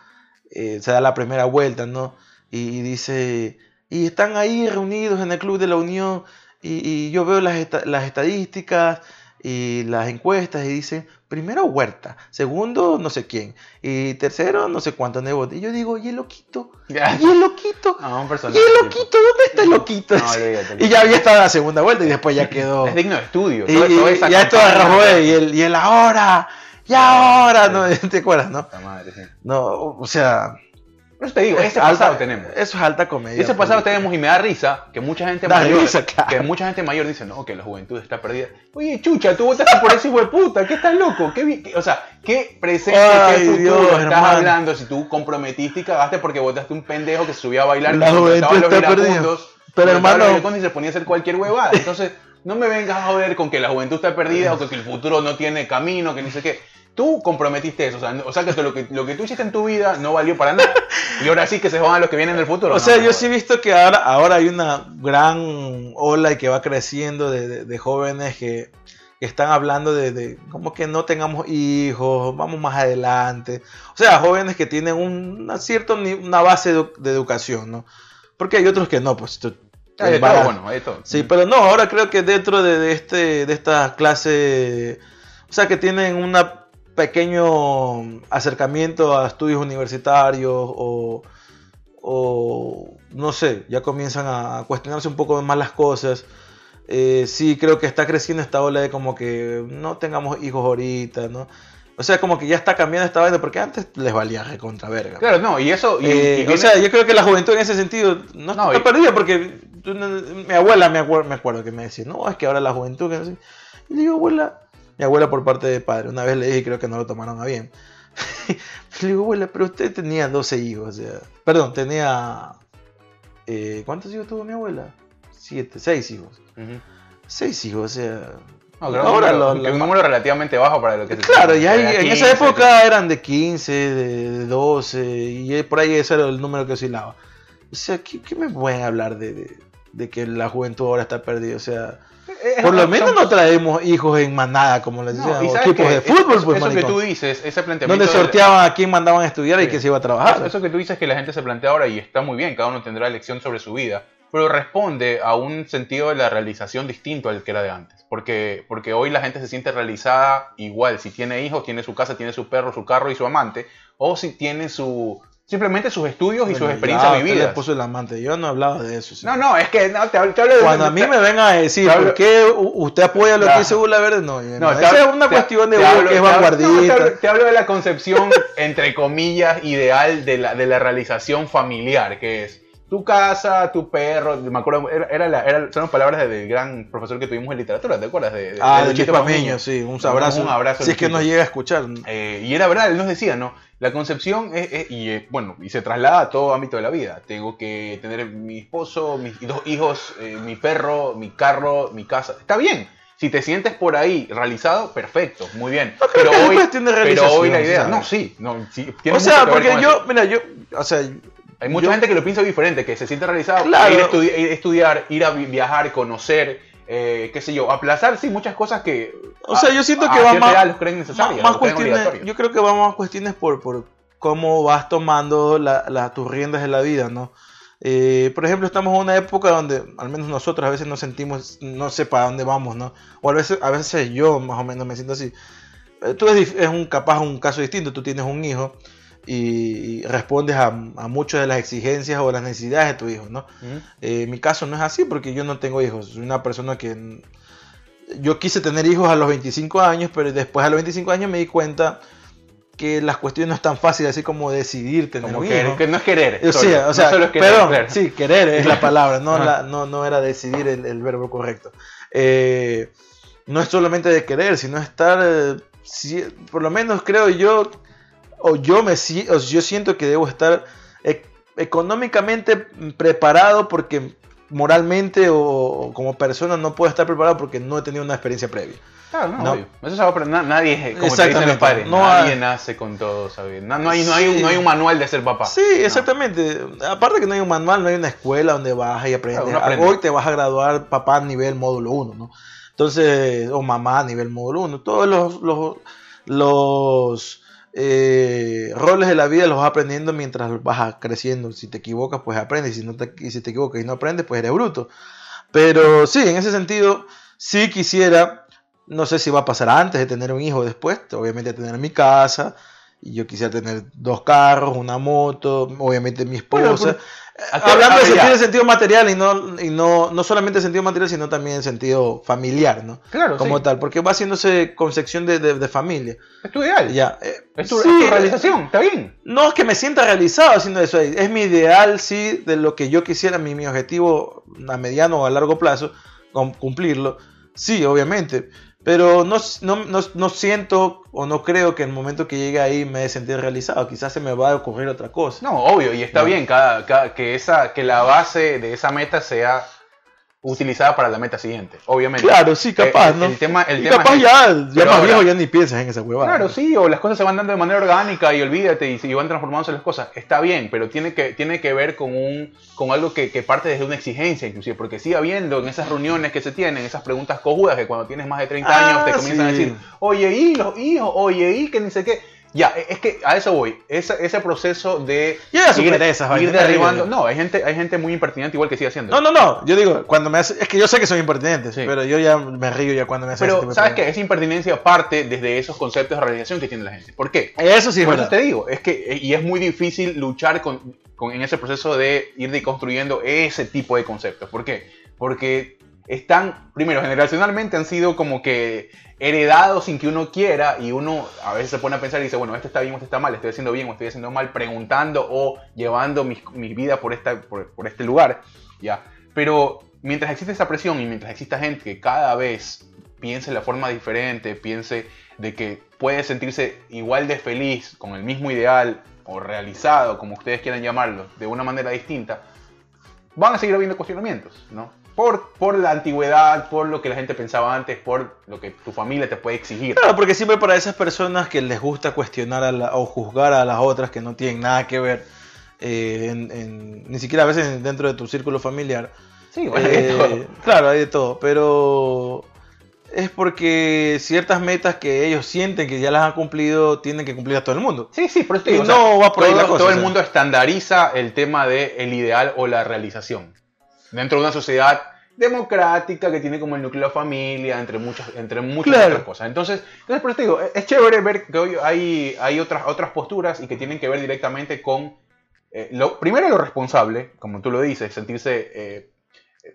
eh, se da la primera vuelta, ¿no? Y, dice, y están ahí reunidos en el Club de la Unión y, y yo veo las, las estadísticas y las encuestas y dicen, primero Huerta, segundo no sé quién, y tercero no sé cuánto Nebot. Y yo digo, ¿y el loquito? ¿Y el loquito? No, un ¿Y el loquito? ¿Dónde está el loquito? No, olvídate. y ya había estado en la segunda vuelta y después ya quedó. Es digno de estudio. Y, toda esa ya esto eh, y el, y el ahora, y ahora, ¿no? ¿Te acuerdas, no? Madre, sí. No, o sea, eso te digo, ese pasado tenemos. Eso es alta comedia. Ese pasado política. tenemos y me da risa que mucha gente Da mayor, risa, claro. que mucha gente mayor dice, no, que la juventud está perdida. Oye, chucha, tú votaste por ese hijo de puta, ¿qué estás loco? ¿Qué, o sea, ¿qué presente, Ay, qué futuro Dios, estás hermano. hablando si tú comprometiste y cagaste porque votaste un pendejo que se subía a bailar La juventud está perdida. Pero, hermano- y se ponía a hacer cualquier huevada. Entonces, no me vengas a joder con que la juventud está perdida o que el futuro no tiene camino, que ni sé qué. Tú comprometiste eso, o sea, no- o sea que lo que lo que tú hiciste en tu vida no valió para nada. Y ahora sí que se jodan los que vienen del futuro. O No, sea, no, yo sí he visto que ahora, ahora hay una gran ola y que va creciendo de, de- de jóvenes que, que están hablando de, de como que no tengamos hijos, vamos más adelante. O sea, jóvenes que tienen un- una cierta una base de, de educación, ¿no? Porque hay otros que no, pues. tú- Hay de van todo, a- bueno, hay todo. Sí, pero no, ahora creo que dentro de, de este, de esta clase, o sea, que tienen un pequeño acercamiento a estudios universitarios o, o, no sé, ya comienzan a cuestionarse un poco más las cosas. Eh, sí, creo que está creciendo esta ola de como que no tengamos hijos ahorita, ¿no? O sea, como que ya está cambiando esta vaina porque antes les valía recontra verga. Claro, no, y eso. Y, Eh, y o sea, yo creo que la juventud en ese sentido no, No, está perdida porque mi abuela me, acuer- me acuerdo que me decía, no, es que ahora la juventud, que no sé. Y le digo, abuela, mi abuela por parte de padre, una vez le dije creo que no lo tomaron a bien. le digo, abuela, pero usted tenía 12 hijos, o sea, perdón, tenía... eh, ¿Cuántos hijos tuvo mi abuela? Siete, seis hijos. Ujú. Seis hijos, o sea... No, creo Ahora que un, lo- número, que lo- un número relativamente bajo para lo que se Claro, ya en 15, esa época eran de 15, de, de 12, y por ahí ese era el número que oscilaba. O sea, ¿qué, qué me pueden hablar de, de- de que la juventud ahora está perdida? O sea, por lo menos no traemos hijos en manada, como les No, decían, y o equipos que de fútbol, eso, pues, eso que tú dices, ese planteamiento. Donde de- sorteaban a quién mandaban a estudiar y Sí. quién se iba a trabajar. Eso, eso que tú dices que la gente se plantea ahora y está muy bien, cada uno tendrá elección sobre su vida, pero responde a un sentido de la realización distinto al que era de antes. Porque, porque hoy la gente se siente realizada igual, si tiene hijos, tiene su casa, tiene su perro, su carro y su amante, o si tiene su, simplemente sus estudios y sus experiencias ya, vividas. el amante. Yo no hablaba de eso. sí. No, no, es que no, te, hablo- te hablo de Cuando a mí me vengan a decir hablo- por qué usted apoya lo que dice Bula Verde, no. No, no, esa es una te- cuestión de Bula que es vanguardista. te hablo de la concepción, entre comillas, ideal de la, de la realización familiar, que es tu casa, tu perro. Me acuerdo, era, era la- era- son las palabras del gran profesor que tuvimos en literatura, ¿te acuerdas? De, de- Ah, de de Luchito Pamiño. Sí, un abrazo. Un abrazo. Si es que nos llega a escuchar. Eh, y era verdad, él nos decía, ¿no? La concepción es, es- y eh, bueno, y se traslada a todo ámbito de la vida. Tengo que tener mi esposo, mis dos hijos, eh, mi perro, mi carro, mi casa. Está bien. Si te sientes por ahí realizado, perfecto, muy bien. No pero, es hoy, pero la idea, ¿sabes? no, sí, no, sí, O sea, porque yo, eso. mira, yo, o sea, Hay mucha yo- gente que lo piensa diferente, que se siente realizado, Claro. ir, a estudiar, ir a vi- viajar, conocer, eh, qué sé yo, aplazar, sí, muchas cosas que O sea, yo siento que va más- edad los creen necesarias, más, los cuestiones, yo creo que va más cuestiones por, por cómo vas tomando la, la- tus riendas de la vida, ¿no? Eh, por ejemplo, estamos en una época donde, al menos nosotros a veces nos sentimos, no sé para dónde vamos, ¿no? O a veces, a veces yo más o menos me siento así. Eh, Tú es, es un capaz un caso distinto, tú tienes un hijo y, respondes a, a muchas de las exigencias o las necesidades de tu hijo, ¿no? Ujú. Eh, mi caso no es así porque yo no tengo hijos. Soy una persona que. Yo quise tener hijos a los 25 años, pero después a los 25 años me di cuenta que las cuestiones no es tan fáciles así como decidir tener Como un hijo. que no es querer. O solo. sea, No solo es querer, perdón, claro. sí, querer es la palabra, no, la- no, no era decidir el, el verbo correcto. Eh, no es solamente de querer, sino estar, eh, si- por lo menos creo yo, o yo me o yo siento que debo estar e- económicamente preparado porque moralmente o, o como persona no puedo estar preparado porque no he tenido una experiencia previa. Claro, no, No. obvio. Eso se va a aprender. Na- Nadie, es- como te dicen los padres, No nadie hay- nace con todo sabiendo. No, no hay, no, hay un, no hay un manual de ser papá. Sí, exactamente. Aparte que no hay un manual, no hay una escuela donde vas y aprendes. Claro. Hoy te vas a graduar papá a nivel módulo 1, ¿no? Entonces, o mamá a nivel módulo 1. Todos los, los, los eh, roles de la vida los vas aprendiendo mientras vas creciendo. Si te equivocas, pues aprendes. Y si, no te, y si te equivocas y no aprendes, pues eres bruto. Pero sí, en ese sentido, sí quisiera, no sé si va a pasar antes de tener un hijo o después, obviamente tener mi casa, y yo quisiera tener dos carros, una moto, obviamente mi esposa. pero- Eh, ¿A qué- Hablando de sentido, sentido material y no, y no, no solamente en sentido material, sino también en sentido familiar, ¿no? Claro, Como sí. tal, porque va haciéndose concepción de, de- de familia. Es tu ideal. Ya, eh, Es, tu, es sí, tu realización, está bien. no es que me sienta realizado haciendo eso. Es mi ideal, sí, de lo que yo quisiera, mi, mi objetivo a mediano o a largo plazo, cum- cumplirlo. Sí, obviamente. Pero no, no, no, no siento o no creo que en el momento que llegue ahí me he sentir realizado. Quizás se me va a ocurrir otra cosa. No, obvio, y está bien cada, cada- que, esa, que la base de esa meta sea utilizada para la meta siguiente, obviamente. Claro, sí, capaz, Eh, ¿no? El tema, el tema capaz es- ya, ya más ahora- viejo ya ni piensas en esa huevada. Claro, sí, o las cosas se van dando de manera orgánica y olvídate y, y van transformándose las cosas. Está bien, pero tiene que, tiene que ver con, un, con algo que, que parte desde una exigencia, inclusive, porque sigue habiendo en esas reuniones que se tienen, esas preguntas cojudas que cuando tienes más de 30 Ah, años te comienzan a decir, oye, y los hijos, oye, y que ni sé qué. Ya, es que a eso voy. Ese, ese proceso de esas ir vainas, derribando. No, hay gente, hay gente muy impertinente igual que sigue haciendo. No, no, no. Yo digo, cuando me hace. Es que yo sé que son impertinentes, Sí. pero yo ya me río ya cuando me hacen ese Pero, de ¿sabes qué? preguntas. Esa impertinencia parte desde esos conceptos de realización que tiene la gente. ¿Por qué? Eso sí es Por eso verdad. te digo, es que, y es muy difícil luchar con, con- en ese proceso de ir deconstruyendo ese tipo de conceptos. ¿Por qué? Porque están, primero, generacionalmente han sido como que heredados sin que uno quiera y uno a veces se pone a pensar y dice, bueno, esto está bien esto está mal, estoy haciendo bien estoy haciendo mal, preguntando o llevando mi, mi vida por, esta, por, por este lugar, ¿ya? Pero mientras existe esa presión y mientras exista gente que cada vez piense de la forma diferente, piense de que puede sentirse igual de feliz con el mismo ideal o realizado, como ustedes quieran llamarlo, de una manera distinta, van a seguir habiendo cuestionamientos, ¿no? Por, por la antigüedad, por lo que la gente pensaba antes, por lo que tu familia te puede exigir. Claro, porque siempre para esas personas que les gusta cuestionar a la- o juzgar a las otras que no tienen nada que ver, eh, en- en- ni siquiera a veces dentro de tu círculo familiar. Sí, bueno, hay de Eh, todo. Claro, hay de todo, pero es porque ciertas metas que ellos sienten que ya las han cumplido, tienen que cumplir a todo el mundo. Sí, sí, por eso Y digo, no va por ahí todo, la cosa, todo el mundo estandariza el tema del el ideal o la realización. Dentro de una sociedad democrática que tiene como el núcleo de la familia, entre muchas, entre muchas Claro. otras cosas. Entonces, entonces, por eso te digo, es- es chévere ver que hoy hay, hay otras, otras posturas y que tienen que ver directamente con eh, lo, primero lo responsable, como tú lo dices, sentirse eh,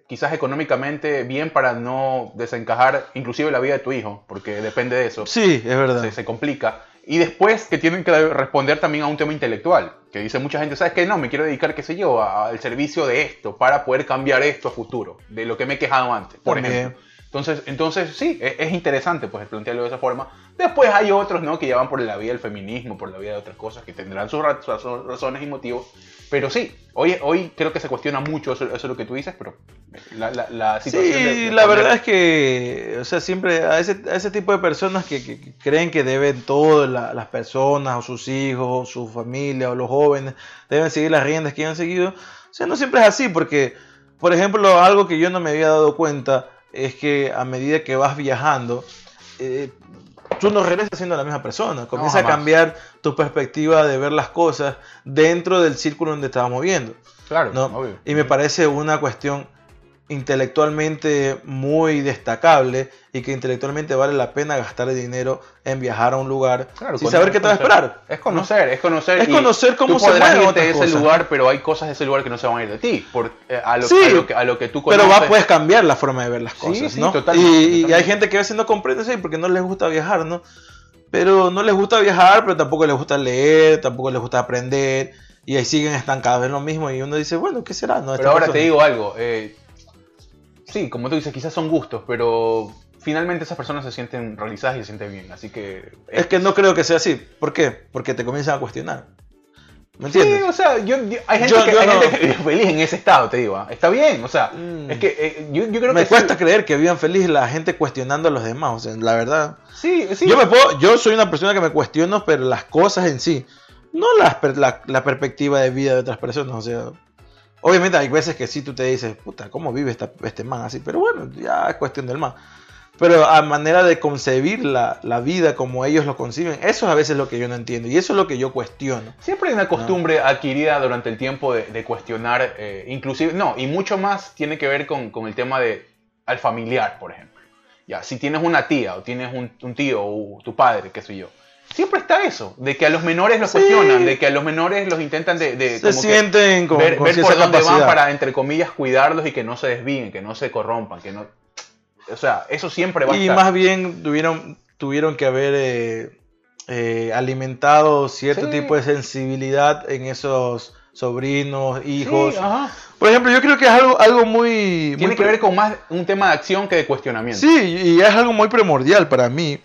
quizás económicamente bien para no desencajar inclusive la vida de tu hijo, porque depende de eso. Sí, es verdad. Se, se complica. Y después que tienen que responder también a un tema intelectual, que dice mucha gente, ¿sabes qué? No, me quiero dedicar, qué sé yo, al servicio de esto, para poder cambiar esto a futuro, de lo que me he quejado antes, por También. ejemplo. Entonces, entonces sí, es, es interesante pues plantearlo de esa forma. Después hay otros, ¿no? Que ya van por la vía del feminismo, por la vía de otras cosas, que tendrán sus ra- sus razones y motivos. Pero sí, hoy, hoy creo que se cuestiona mucho eso, eso es lo que tú dices, pero la, la, la situación... Sí, de- de la poner- verdad es que, o sea, siempre a ese, a ese tipo de personas que, que- que creen que deben todo, la- las personas, o sus hijos, o su familia, o los jóvenes, deben seguir las riendas que han seguido. O sea, no siempre es así, porque, por ejemplo, algo que yo no me había dado cuenta es que a medida que vas viajando, eh, tú no regresas siendo la misma persona. Comienza a cambiar tu perspectiva de ver las cosas dentro del círculo donde estabas moviendo. Claro, ¿no? obvio. Y me parece una cuestión intelectualmente muy destacable y que intelectualmente vale la pena gastar dinero en viajar a un lugar Claro, sin saber qué te va a esperar. Es conocer, es conocer. Es conocer cómo tú se mueven irte de ese cosas. lugar, pero hay cosas de ese lugar que no se van a ir de ti. Por, eh, a, lo, Sí, a lo que, a lo que tú conoces. Pero va, puedes cambiar la forma de ver las Sí, cosas, sí, ¿no? totalmente, y, y hay totalmente. gente que a veces no comprende eso y porque no les gusta viajar, ¿no? Pero no les gusta viajar, pero tampoco les gusta leer, tampoco les gusta aprender y ahí siguen estancados en lo mismo y uno dice, bueno, ¿qué será? No, Pero ahora te persona- digo algo. eh, sí, como tú dices, quizás son gustos, pero finalmente esas personas se sienten realizadas y se sienten bien. Así que. Es que no creo que sea así. ¿Por qué? Porque te comienzan a cuestionar. ¿Me Sí, entiendes? o sea, yo, yo- hay gente, Yo- que, hay no- gente que vive feliz en ese estado, te digo. ¿ah? Está bien, o sea, Mm. es que eh, yo, creo me que. cuesta sí, creer que vivan feliz la gente cuestionando a los demás. O sea, la verdad. Sí, sí. Yo me puedo, yo soy una persona que me cuestiono, pero las cosas en sí, no las la, la perspectiva de vida de otras personas. O sea, obviamente hay veces que sí tú te dices, puta, ¿cómo vive esta- este man así? Pero bueno, ya es cuestión del man. Pero a manera de concebir la, la vida como ellos lo conciben, eso es a veces lo que yo no entiendo. Y eso es lo que yo cuestiono. Siempre hay una costumbre adquirida durante el tiempo de, de cuestionar, eh, inclusive, no, y mucho más tiene que ver con, con el tema de al familiar, por ejemplo. Ya, si tienes una tía o tienes un, un tío o tu padre, qué sé yo. Siempre está eso, de que a los menores los Sí. cuestionan, de que a los menores los intentan de, de Se como que sienten con, ver, con ver por dónde van para, entre comillas, cuidarlos y que no se desvíen, que no se corrompan, que no... O sea, eso siempre va a Y estar. más bien tuvieron, tuvieron que haber eh, eh, alimentado cierto Sí. tipo de sensibilidad en esos sobrinos, hijos. ajá. Por ejemplo, yo creo que es algo, algo muy... Tiene muy que ver con más un tema de acción que de cuestionamiento. Sí, y es algo muy primordial para mí.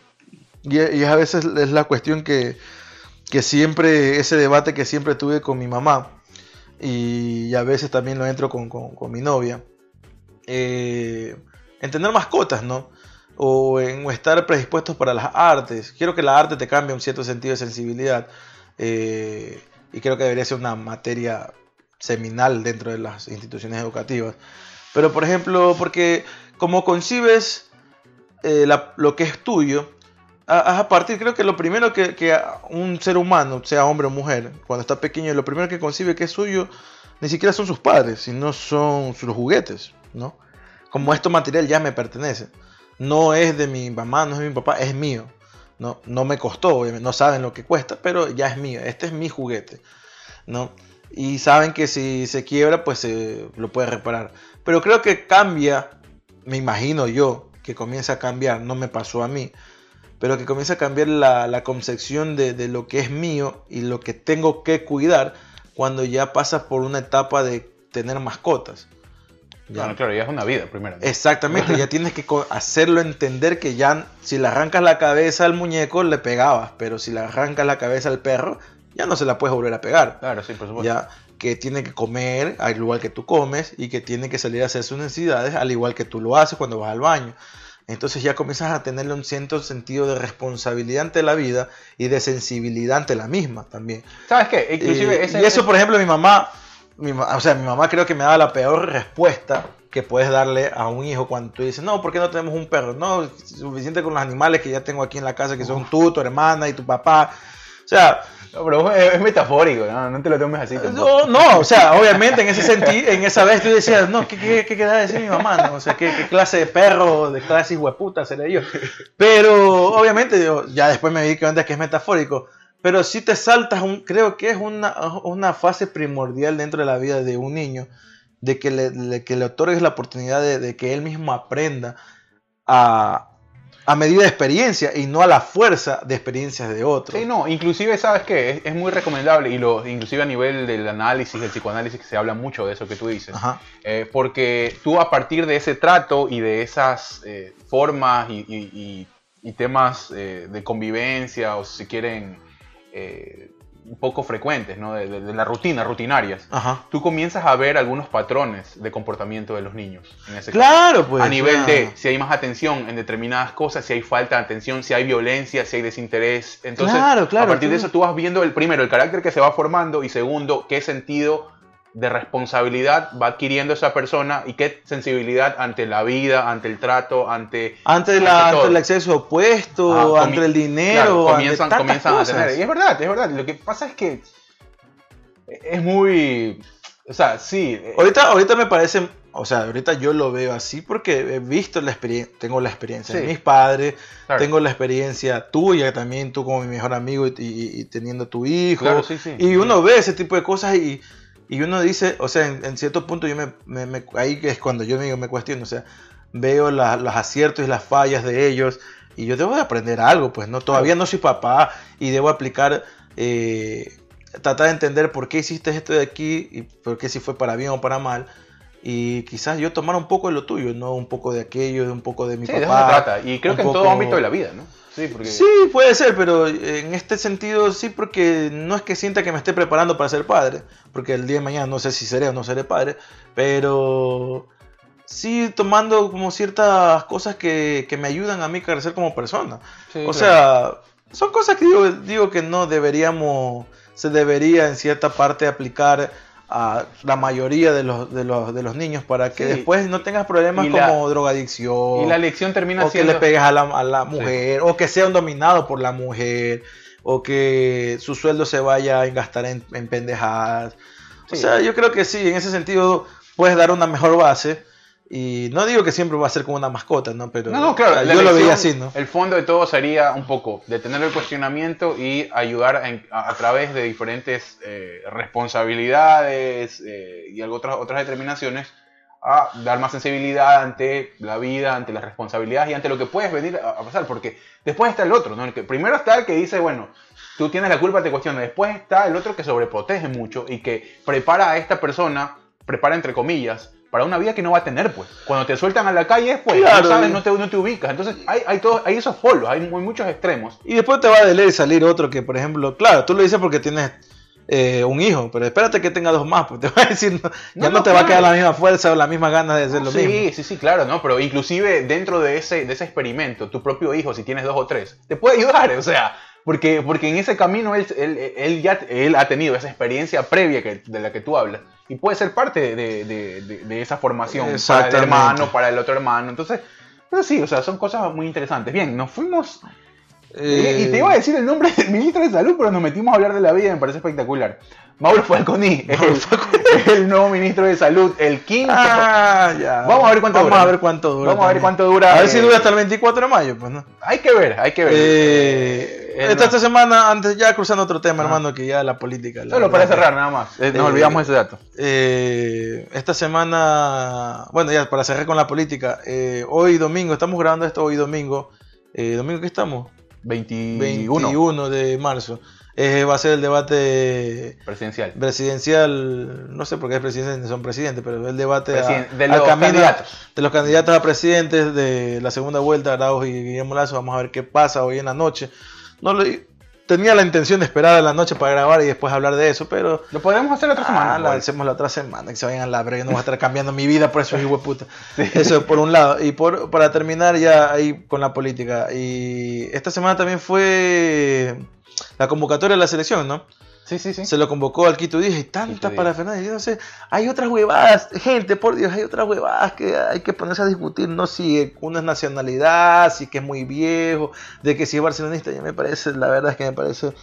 Y, y a veces es la cuestión que, que siempre, ese debate que siempre tuve con mi mamá, y a veces también lo entro con, con- mi novia, eh, en tener mascotas, ¿no? O en estar predispuestos para las artes. Quiero que la arte te cambie un cierto sentido de sensibilidad. eh, y creo que debería ser una materia seminal dentro de las instituciones educativas. Pero, por ejemplo, porque como concibes eh, lo que es tuyo, a, a partir, creo que lo primero que, que un ser humano, sea hombre o mujer, cuando está pequeño, lo primero que concibe que es suyo, ni siquiera son sus padres, sino son sus juguetes, ¿no? Como esto material ya me pertenece. No es de mi mamá, no es de mi papá, es mío. No, no me costó, obviamente, no saben lo que cuesta, pero ya es mío, este es mi juguete, ¿no? Y saben que si se quiebra, pues se lo puede reparar. Pero creo que cambia, me imagino yo, que comienza a cambiar, no me pasó a mí, pero que comienza a cambiar la, la concepción de, de lo que es mío y lo que tengo que cuidar cuando ya pasas por una etapa de tener mascotas. ¿ya? Bueno, claro, ya es una vida primero. ¿no? Exactamente, ya tienes que hacerlo entender que ya si le arrancas la cabeza al muñeco le pegabas, pero si le arrancas la cabeza al perro ya no se la puedes volver a pegar. Claro, sí, por supuesto. Ya que tiene que comer al igual que tú comes y que tiene que salir a hacer sus necesidades al igual que tú lo haces cuando vas al baño. Entonces ya comienzas a tenerle un cierto sentido de responsabilidad ante la vida y de sensibilidad ante la misma también. ¿Sabes qué? Inclusive Eh, ese- y eso, por ejemplo, mi mamá, mi o sea, mi mamá creo que me da la peor respuesta que puedes darle a un hijo cuando tú dices, no, ¿por qué no tenemos un perro? No, suficiente con los animales que ya tengo aquí en la casa, que son tú, tu hermana y tu papá. O sea, No, pero es, es metafórico, ¿no? No te lo tomes así no, tampoco. no, o sea, obviamente en ese sentido, en esa vez tú decías, no, ¿qué, qué, qué queda de decir mi mamá? No? O sea, ¿qué, qué clase de perro, de clase hueputa seré yo? Pero obviamente yo ya después me di cuenta que es metafórico. pero si te saltas, un, creo que es una, una fase primordial dentro de la vida de un niño, de que le, que le otorgues la oportunidad de, de que él mismo aprenda a, a medida de experiencia y no a la fuerza de experiencias de otros. Sí, no, inclusive, ¿sabes qué? Es, muy recomendable, y lo, inclusive a nivel del análisis, del psicoanálisis, que se habla mucho de eso que tú dices, eh, porque tú a partir de ese trato y de esas eh, formas y, temas eh, de convivencia, o si quieren un poco frecuentes, ¿no? de, la rutina, rutinarias, tú comienzas a ver algunos patrones de comportamiento de los niños. En ese claro, pues. A nivel de si hay más atención en determinadas cosas, si hay falta de atención, si hay violencia, si hay desinterés. Entonces, claro, claro, a partir de eso tú vas viendo el primero, el carácter que se va formando y segundo, qué sentido de responsabilidad va adquiriendo esa persona y qué sensibilidad ante la vida, ante el trato, ante... Ante, la, ante el acceso opuesto, ah, ante el dinero. comienzan, comienzan a tener. Y es verdad, es verdad. Lo que pasa es que es muy... O sea, sí. Eh, ahorita, ahorita me parece, o sea, ahorita yo lo veo así porque he visto la experiencia, tengo la experiencia de mis padres, tengo la experiencia tuya también, tú como mi mejor amigo y, teniendo tu hijo. y uno ve ese tipo de cosas y y uno dice, o sea, en, cierto punto yo me, me, ahí es cuando yo me, me cuestiono, o sea, veo los aciertos y las fallas de ellos y yo debo de aprender algo, pues no, todavía no soy papá y debo aplicar, eh, tratar de entender por qué hiciste esto de aquí y por qué si fue para bien o para mal. Y quizás yo tomar un poco de lo tuyo, no un poco de aquello, un poco de mi papá. De trata. Y creo que en todo ámbito de la vida, ¿no? Sí, puede ser, pero en este sentido sí, porque no es que sienta que me esté preparando para ser padre, porque el día de mañana no sé si seré o no seré padre, pero sí tomando como ciertas cosas que, me ayudan a mí a crecer como persona. o sea, son cosas que digo, digo que no deberíamos, se debería en cierta parte aplicar a la mayoría de los, de los, de los niños para que después no tengas problemas como drogadicción. Y la termina o siendo... que le pegues a la, a la mujer, o que sean dominados por la mujer, o que su sueldo se vaya a gastar en, en pendejadas. O sea, yo creo que sí, en ese sentido puedes dar una mejor base y no digo que siempre va a ser como una mascota, ¿no? Pero no, claro, yo lo veía así, ¿no? El fondo de todo sería un poco detener el cuestionamiento y ayudar a, través de diferentes eh, responsabilidades eh, y otras, otras determinaciones a dar más sensibilidad ante la vida, ante las responsabilidades y ante lo que puedes venir a, pasar. Porque después está el otro, ¿no? El que, primero está el que dice, bueno, tú tienes la culpa, te cuestiona. Después está el otro que sobreprotege mucho y que prepara a esta persona, prepara entre comillas, para una vida que no va a tener, pues. Cuando te sueltan a la calle, pues, no sabes, no te, no te ubicas. Entonces, hay, hay, todo, hay esos polos, hay, muchos extremos. Y después te va a de salir otro que, por ejemplo, claro, tú lo dices porque tienes eh, un hijo, pero espérate que tenga dos más, pues te va a decir, ya no, te va a quedar la misma fuerza o la misma ganas de hacer lo mismo. Sí, sí, sí, claro, ¿no? Pero inclusive dentro de ese, de ese experimento, tu propio hijo, si tienes dos o tres, te puede ayudar, o sea, porque, porque en ese camino él, él, él ya él ha tenido esa experiencia previa que, de la que tú hablas y puede ser parte de, de, de, esa formación para el hermano, para el otro hermano. Entonces, pero sí, o sea, son cosas muy interesantes. Bien, nos fuimos. Eh, y te iba a decir el nombre del ministro de Salud, pero nos metimos a hablar de la vida y me parece espectacular. Mauro Falconi es el, nuevo ministro de Salud, el quinto. Ah, ya. Vamos a ver cuánto Vamos a ver cuánto dura. Vamos a ver cuánto dura. A ver si eh, dura hasta el 24 de mayo, pues no. Hay que ver, hay que ver. Eh, esta, semana, antes ya cruzando otro tema, hermano, que ya la política. Solo para cerrar, nada más. nos olvidamos ese dato. esta semana, bueno, ya para cerrar con la política, hoy domingo, estamos grabando esto hoy domingo. ¿Domingo qué estamos? 21. 21 de marzo. Eh, va a ser el debate presidencial. Presidencial, no sé por qué es presidente, son presidentes, pero el debate de los candidatos. De los candidatos a presidentes de la segunda vuelta, Arauz y Guillermo Lazo. Vamos a ver qué pasa hoy en la noche. No lo, tenía la intención de esperar a la noche para grabar y después hablar de eso, pero. Lo podemos hacer la otra semana. Ah, lo hacemos la otra semana, que se vayan a la brega. No voy a estar cambiando mi vida por eso, hijo de puta. Eso por un lado. Y por, para terminar ya ahí con la política. Y esta semana también fue la convocatoria de la selección, ¿no? Sí, sí, sí. Se lo convocó al Quito Díaz y tanta para Fernández. Yo no sé, hay otras huevadas, gente, por Dios, hay otras huevadas que hay que ponerse a discutir, no si uno es nacionalidad, si que es muy viejo, de que si es barcelonista, ya me parece, la verdad es que me parece,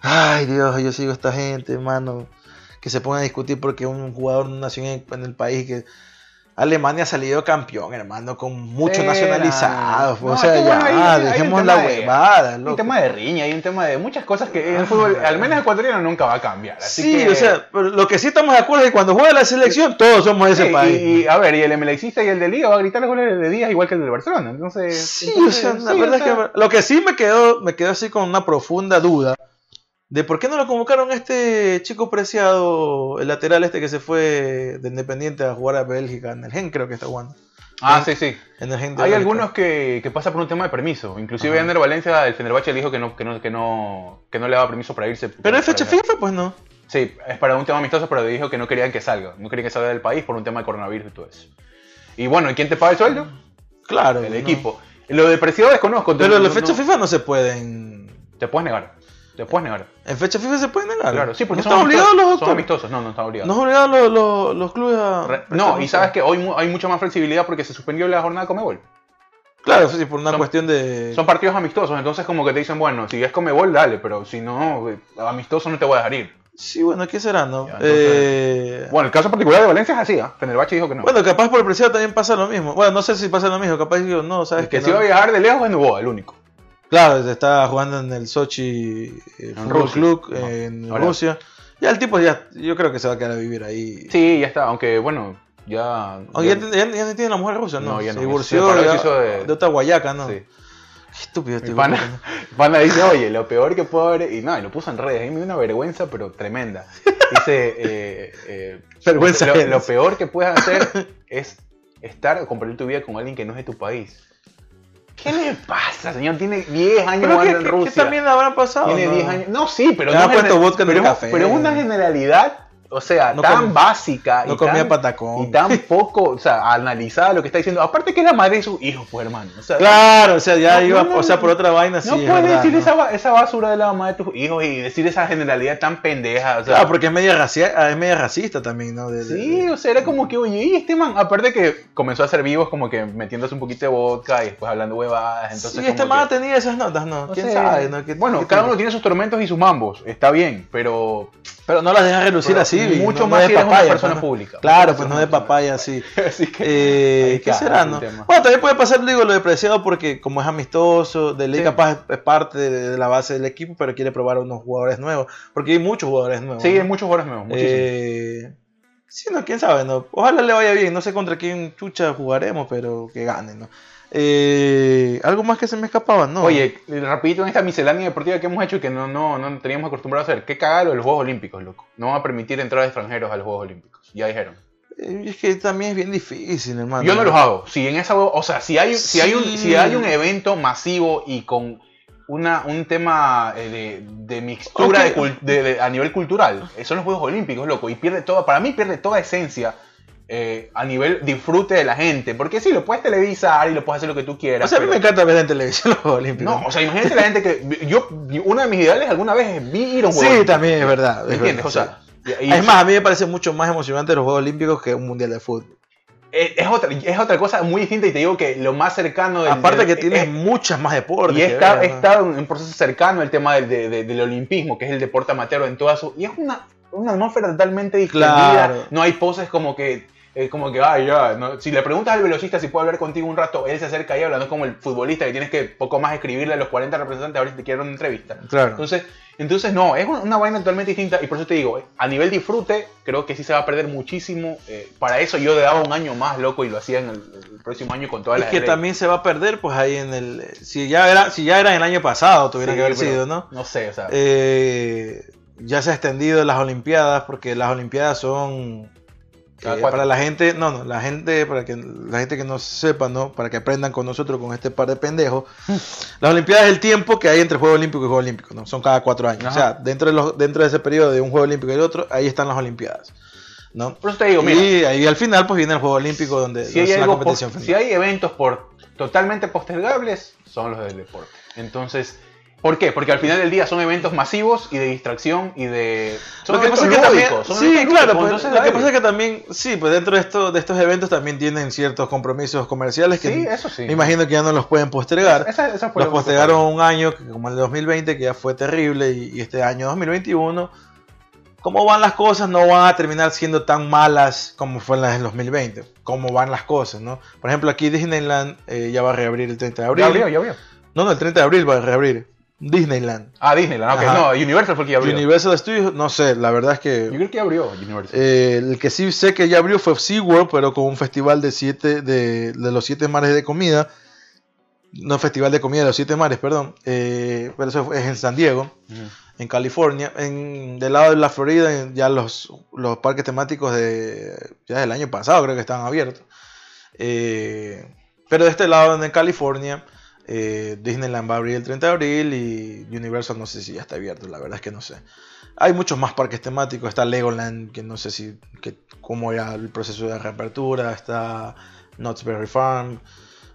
ay Dios, yo sigo a esta gente, hermano, que se ponga a discutir porque un jugador nació en el país que Alemania ha salido campeón, hermano, con muchos Sí, nacionalizados. no, o sea, ya, hay dejemos la huevada, Hay un tema de riña, hay un tema de muchas cosas que en el fútbol, al menos ecuatoriano, nunca va a cambiar. Así Sí, que- o sea, pero lo que sí estamos de acuerdo es que cuando juega la selección, todos somos de ese Sí, país. y, y, a ver, y el MLXista y el de Liga va a gritar los goles de Díaz igual que el del Barcelona. Entonces, Sí, entonces, o sea, la sí, verdad o sea, es que lo que sí me quedó, me quedó así con una profunda duda de por qué no lo convocaron a este chico preciado, el lateral este que se fue de Independiente a jugar a Bélgica, en el Gen creo que está jugando. Ah, sí, sí. En el Gen de Hay Bélgica. algunos que, que pasa por un tema de permiso. Inclusive. Ander Valencia, el Fenerbahce dijo que no, que no, que no, que no le daba permiso para irse. Pero es fecha FIFA, pues no. Sí, es para un tema amistoso, pero dijo que no querían que salga. No querían que salga del país por un tema de coronavirus y todo eso. Y bueno, ¿y quién te paga el sueldo? Claro. El ¿no? equipo. Lo de Preciado desconozco. Pero las no- fechas no- FIFA no se pueden. Te puedes negar. Te puedes negar. En fecha FIFA se pueden negar. Claro, sí, porque no son, están obligados los son amistosos. No, no están obligados. No están obligados los, los, los clubes a. Re- No, y sabes que hoy mu- hay mucha más flexibilidad porque se suspendió la jornada de Comebol. Claro, sí, por una Son- cuestión de. Son partidos amistosos, entonces como que te dicen, bueno, si es Comebol, dale, pero si no, eh, amistoso no te voy a dejar ir. Sí, bueno, ¿qué será, no? Ya, entonces- Eh, Bueno, el caso particular de Valencia es así, ¿ah? Fenerbahce dijo que no. Bueno, capaz por el preciado también pasa lo mismo. Bueno, no sé si pasa lo mismo, capaz digo, no, sabes el que que se no. iba a viajar de lejos es Novoa, el único. Claro, está jugando en el Sochi eh, En Fútbol Rusia. Club No, en ahora. Rusia. Ya el tipo ya, yo creo que se va a quedar a vivir ahí. Sí, ya está, aunque bueno, ya... Oh, ya, ya, ya no tiene la mujer rusa, ¿no? No, ya no, divorció se ya hizo de- de otra guayaca, ¿no? Sí. Qué estúpido este pana, pana dice, oye, lo peor que puedo haber... Y no, y lo puso en redes, a mí me dio una vergüenza, pero tremenda. Dice, eh, eh, Vergüenza lo, lo peor que puedes hacer es estar o compartir tu vida con alguien que no es de tu país. ¿Qué le pasa, señor? Tiene 10 años jugando en que- Rusia. que también habrá pasado. Tiene ¿no? 10 años. No, sí, pero Le no ha es puesto vodka en el pero, café. pero es una generalidad, o sea, No tan básica no y, comía tan, patacón. y tan poco, o sea, analizada lo que está diciendo. Aparte que es la madre de sus hijos, pues hermano. O sea, Claro, o sea, ya No, iba, no, o sea, por otra vaina, sí. no es puedes verdad, decir esa, esa basura de la mamá de tus hijos y decir esa generalidad tan pendeja. O sea, Claro, porque es media, racia- es media racista también, ¿no? De- de- Sí, o sea, era como que, oye, este man, aparte que comenzó a hacer vivos como que metiéndose un poquito de vodka y después hablando huevadas. Entonces sí, este man que- tenía esas notas, ¿no? ¿Quién sabe? ¿no? ¿Qué- bueno, qué cada uno tiene sus tormentos y sus mambos, está bien, pero Pero no las dejas relucir Pero así. Mucho no- más de si eres una persona ¿no? pública. Claro, pues no de papaya, sí. Así que. Eh, ¿Qué será, no? tema. Bueno, también puede pasar, digo, lo de Preciado porque como es amistoso, de ley Sí. capaz es, parte de, la base del equipo, pero quiere probar a unos jugadores nuevos. Porque hay muchos jugadores nuevos. Sí, hay muchos jugadores nuevos, muchísimos. Eh, sí, no, quién sabe, ¿no? Ojalá le vaya bien. No sé contra quién chucha jugaremos, pero que gane, ¿no? Eh, ¿Algo más que se me escapaba? No. Oye, rapidito en esta miscelánea deportiva que hemos hecho y que no, no, no teníamos acostumbrado a hacer. ¿Qué cagado los Juegos Olímpicos, loco? No van a permitir entrar extranjeros a los Juegos Olímpicos. Ya dijeron. Eh, es que también es bien difícil, hermano. Yo no los hago. Si en esa, o sea, si hay, si hay un, si hay un evento masivo y con una, un tema eh, de, de mixtura de a nivel cultural, son los Juegos Olímpicos, loco, y pierde toda, para mí pierde toda esencia eh, a nivel disfrute de la gente, porque sí, lo puedes televisar y lo puedes hacer lo que tú quieras. O sea, a mí me encanta ver en televisión los Juegos Olímpicos. No, o sea, imagínate la gente que yo, uno de mis ideales alguna vez es ir a un Juego sí, también es verdad. ¿Me es entiendes? verdad, o sea, y- y- Es más, a mí me parece mucho más emocionante los Juegos Olímpicos que un Mundial de Fútbol. es, es otra, es otra cosa muy distinta y te digo que lo más cercano del- Aparte del- que tienes es- muchas más deportes. Y está, ver, está en un proceso cercano el tema del, de- de- del olimpismo, que es el deporte amateur en toda su... Y es una, una atmósfera totalmente distendida. Claro. No hay poses como que... eh, como que, ay, ya, no. si le preguntas al velocista si puede hablar contigo un rato, él se acerca y habla, no es como el futbolista que tienes que poco más escribirle a los 40 representantes a ver si te quieren una entrevista. Claro. Entonces, entonces no, es una, vaina totalmente distinta y por eso te digo, a nivel disfrute, creo que sí se va a perder muchísimo. eh, para eso yo le daba un año más, loco, y lo hacía en el, el próximo año con todas es las que leyes. también se va a perder, pues ahí en el. Si ya era, si ya era el año pasado, tuviera Sí, que haber sido, ¿no? No sé, o sea. Eh, ya se ha extendido las Olimpiadas, porque las Olimpiadas son. Para la gente, no, no, la gente, para que la gente que no sepa, ¿no? Para que aprendan con nosotros, con este par de pendejos. Las Olimpiadas es el tiempo que hay entre Juego Olímpico y Juego Olímpico, ¿no? Son cada cuatro años. Ajá. O sea, dentro de, los, dentro de ese periodo de un Juego Olímpico y el otro, ahí están las Olimpiadas, ¿no? por eso te digo, mira. y ahí al final, pues viene el Juego Olímpico, donde si hay, es la competición final. si hay eventos por totalmente postergables, son los del deporte. Entonces, ¿por qué? Porque al final del día son eventos masivos y de distracción y de... Son Lo que pasa es que también, sí, claro, pues, entonces lo que pasa es que también, sí, pues dentro de, esto, de estos eventos también tienen ciertos compromisos comerciales que Sí, eso sí. me imagino que ya no los pueden postergar. Esa- esa los postergaron un año, como el 2020, que ya fue terrible, y, y este año 2021, cómo van las cosas no van a terminar siendo tan malas como fue en las del 2020. Cómo van las cosas, ¿no? Por ejemplo, aquí Disneyland eh, ya va a reabrir el 30 de abril. Ya abrió, ya abrió. No, no, el 30 de abril va a reabrir. Disneyland. Ah, Disneyland, ok. Ajá. No, Universal fue el que ya abrió. Universal Studios, no sé, la verdad es Yo que creo que ya abrió Universal. eh, el que sí sé que ya abrió fue SeaWorld, pero con un festival de siete de, de los siete mares de comida. No, festival de comida de los siete mares, perdón. Eh, pero eso es en San Diego, en California. En, del lado de la Florida, ya los, los parques temáticos de ya del año pasado creo que estaban abiertos. Eh, pero de este lado, en California, eh, Disneyland va a abrir el 30 de abril y Universal no sé si ya está abierto, la verdad es que no sé. Hay muchos más parques temáticos, está Legoland, que no sé si que, cómo era el proceso de reapertura, está Knott's Berry Farm.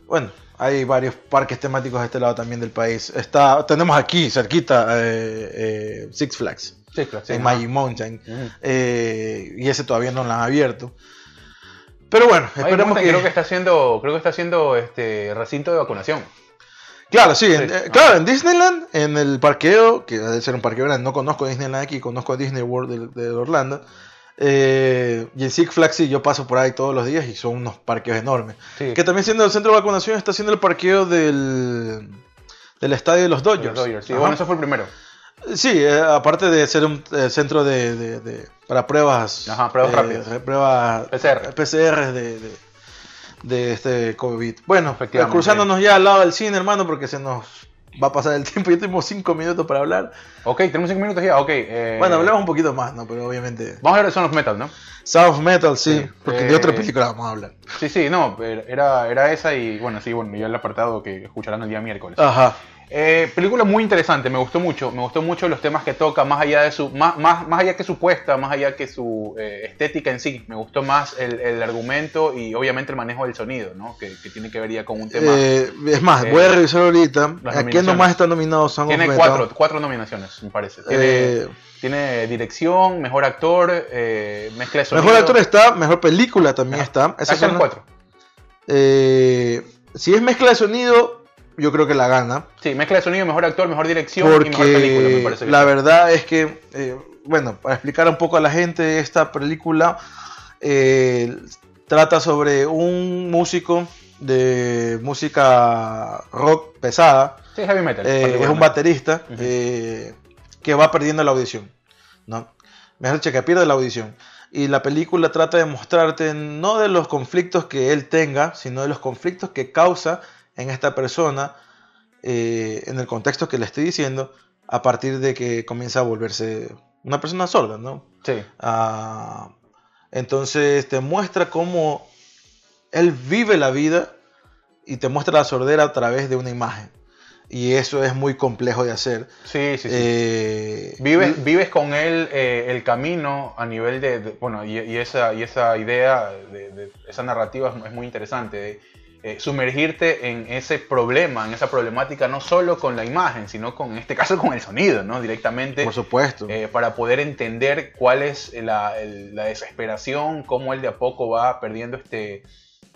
Bueno, hay varios parques temáticos de este lado también del país. Está, tenemos aquí, cerquita, eh, eh, Six Flags, Sí, claro. sí, en ajá. Magic Mountain. Eh, y ese todavía no lo han abierto. Pero bueno, esperemos Mountain que... Creo que está haciendo, creo que está haciendo este recinto de vacunación. Claro, sí, en, Sí, eh, claro, en Disneyland, en el parqueo, que debe ser un parqueo grande, no conozco Disneyland aquí, conozco a Disney World de, de Orlando. eh, y en Six Flags sí, yo paso por ahí todos los días y son unos parqueos enormes. Sí. Que también siendo el centro de vacunación está haciendo el parqueo del, del estadio de los Dodgers. Los Dodgers, sí. Bueno, eso fue el primero. Sí, eh, aparte de ser un eh, centro de, de- de- para pruebas, Ajá, pruebas rápidas. pruebas PCR. PCR de, de, de este COVID. Bueno, cruzándonos ya al lado del cine, hermano, porque se nos va a pasar el tiempo. Ya tenemos cinco minutos para hablar. Ok, tenemos cinco minutos ya. Ok. eh, Bueno, hablamos un poquito más, ¿no? Pero obviamente. Vamos a ver Son of Metal, ¿no? Sound of Metal, sí, Sí, porque eh, de otra película vamos a hablar. Sí, sí, no, era, era esa y bueno, sí, bueno, ya el apartado que escucharán el día miércoles. Ajá. Eh, película muy interesante, me gustó mucho, me gustó mucho los temas que toca, más allá de su, más, más, más allá que su puesta, más allá que su eh, estética en sí, me gustó más el, el argumento y obviamente el manejo del sonido, ¿no? Que, que tiene que ver ya con un tema. Eh, es más, voy a revisar ahorita. ¿A quién nomás está nominado tiene of Metal? cuatro, cuatro nominaciones, me parece. Tiene, tiene dirección, mejor actor, mezcla de sonido. mejor actor está, mejor película también está. Esas son cuatro. Si es mezcla de sonido, yo creo que la gana. Sí, mezcla de sonido, mejor actor, mejor dirección y mejor película, me Porque parece. la verdad es que, eh, bueno, para explicar un poco a la gente, esta película eh, trata sobre un músico de música rock pesada, Sí, heavy metal. eh, es un baterista que va perdiendo la audición, ¿no? Mejor dicho, que pierde la audición. Y la película trata de mostrarte no de los conflictos que él tenga, sino de los conflictos que causa en esta persona, eh, en el contexto que le estoy diciendo, a partir de que comienza a volverse una persona sorda, ¿no? Sí. Ah, entonces te muestra cómo él vive la vida y te muestra la sordera a través de una imagen. Y eso es muy complejo de hacer. Sí, sí, sí. Eh, Vives, vives con él eh, el camino a nivel de, de- bueno, y, y esa, y esa idea, de, de- esa narrativa es, muy interesante, eh, sumergirte en ese problema, en esa problemática, no solo con la imagen, sino con, en este caso, con el sonido, ¿no? Directamente, por supuesto. eh, para poder entender cuál es la, el- la desesperación, cómo él de a poco va perdiendo este,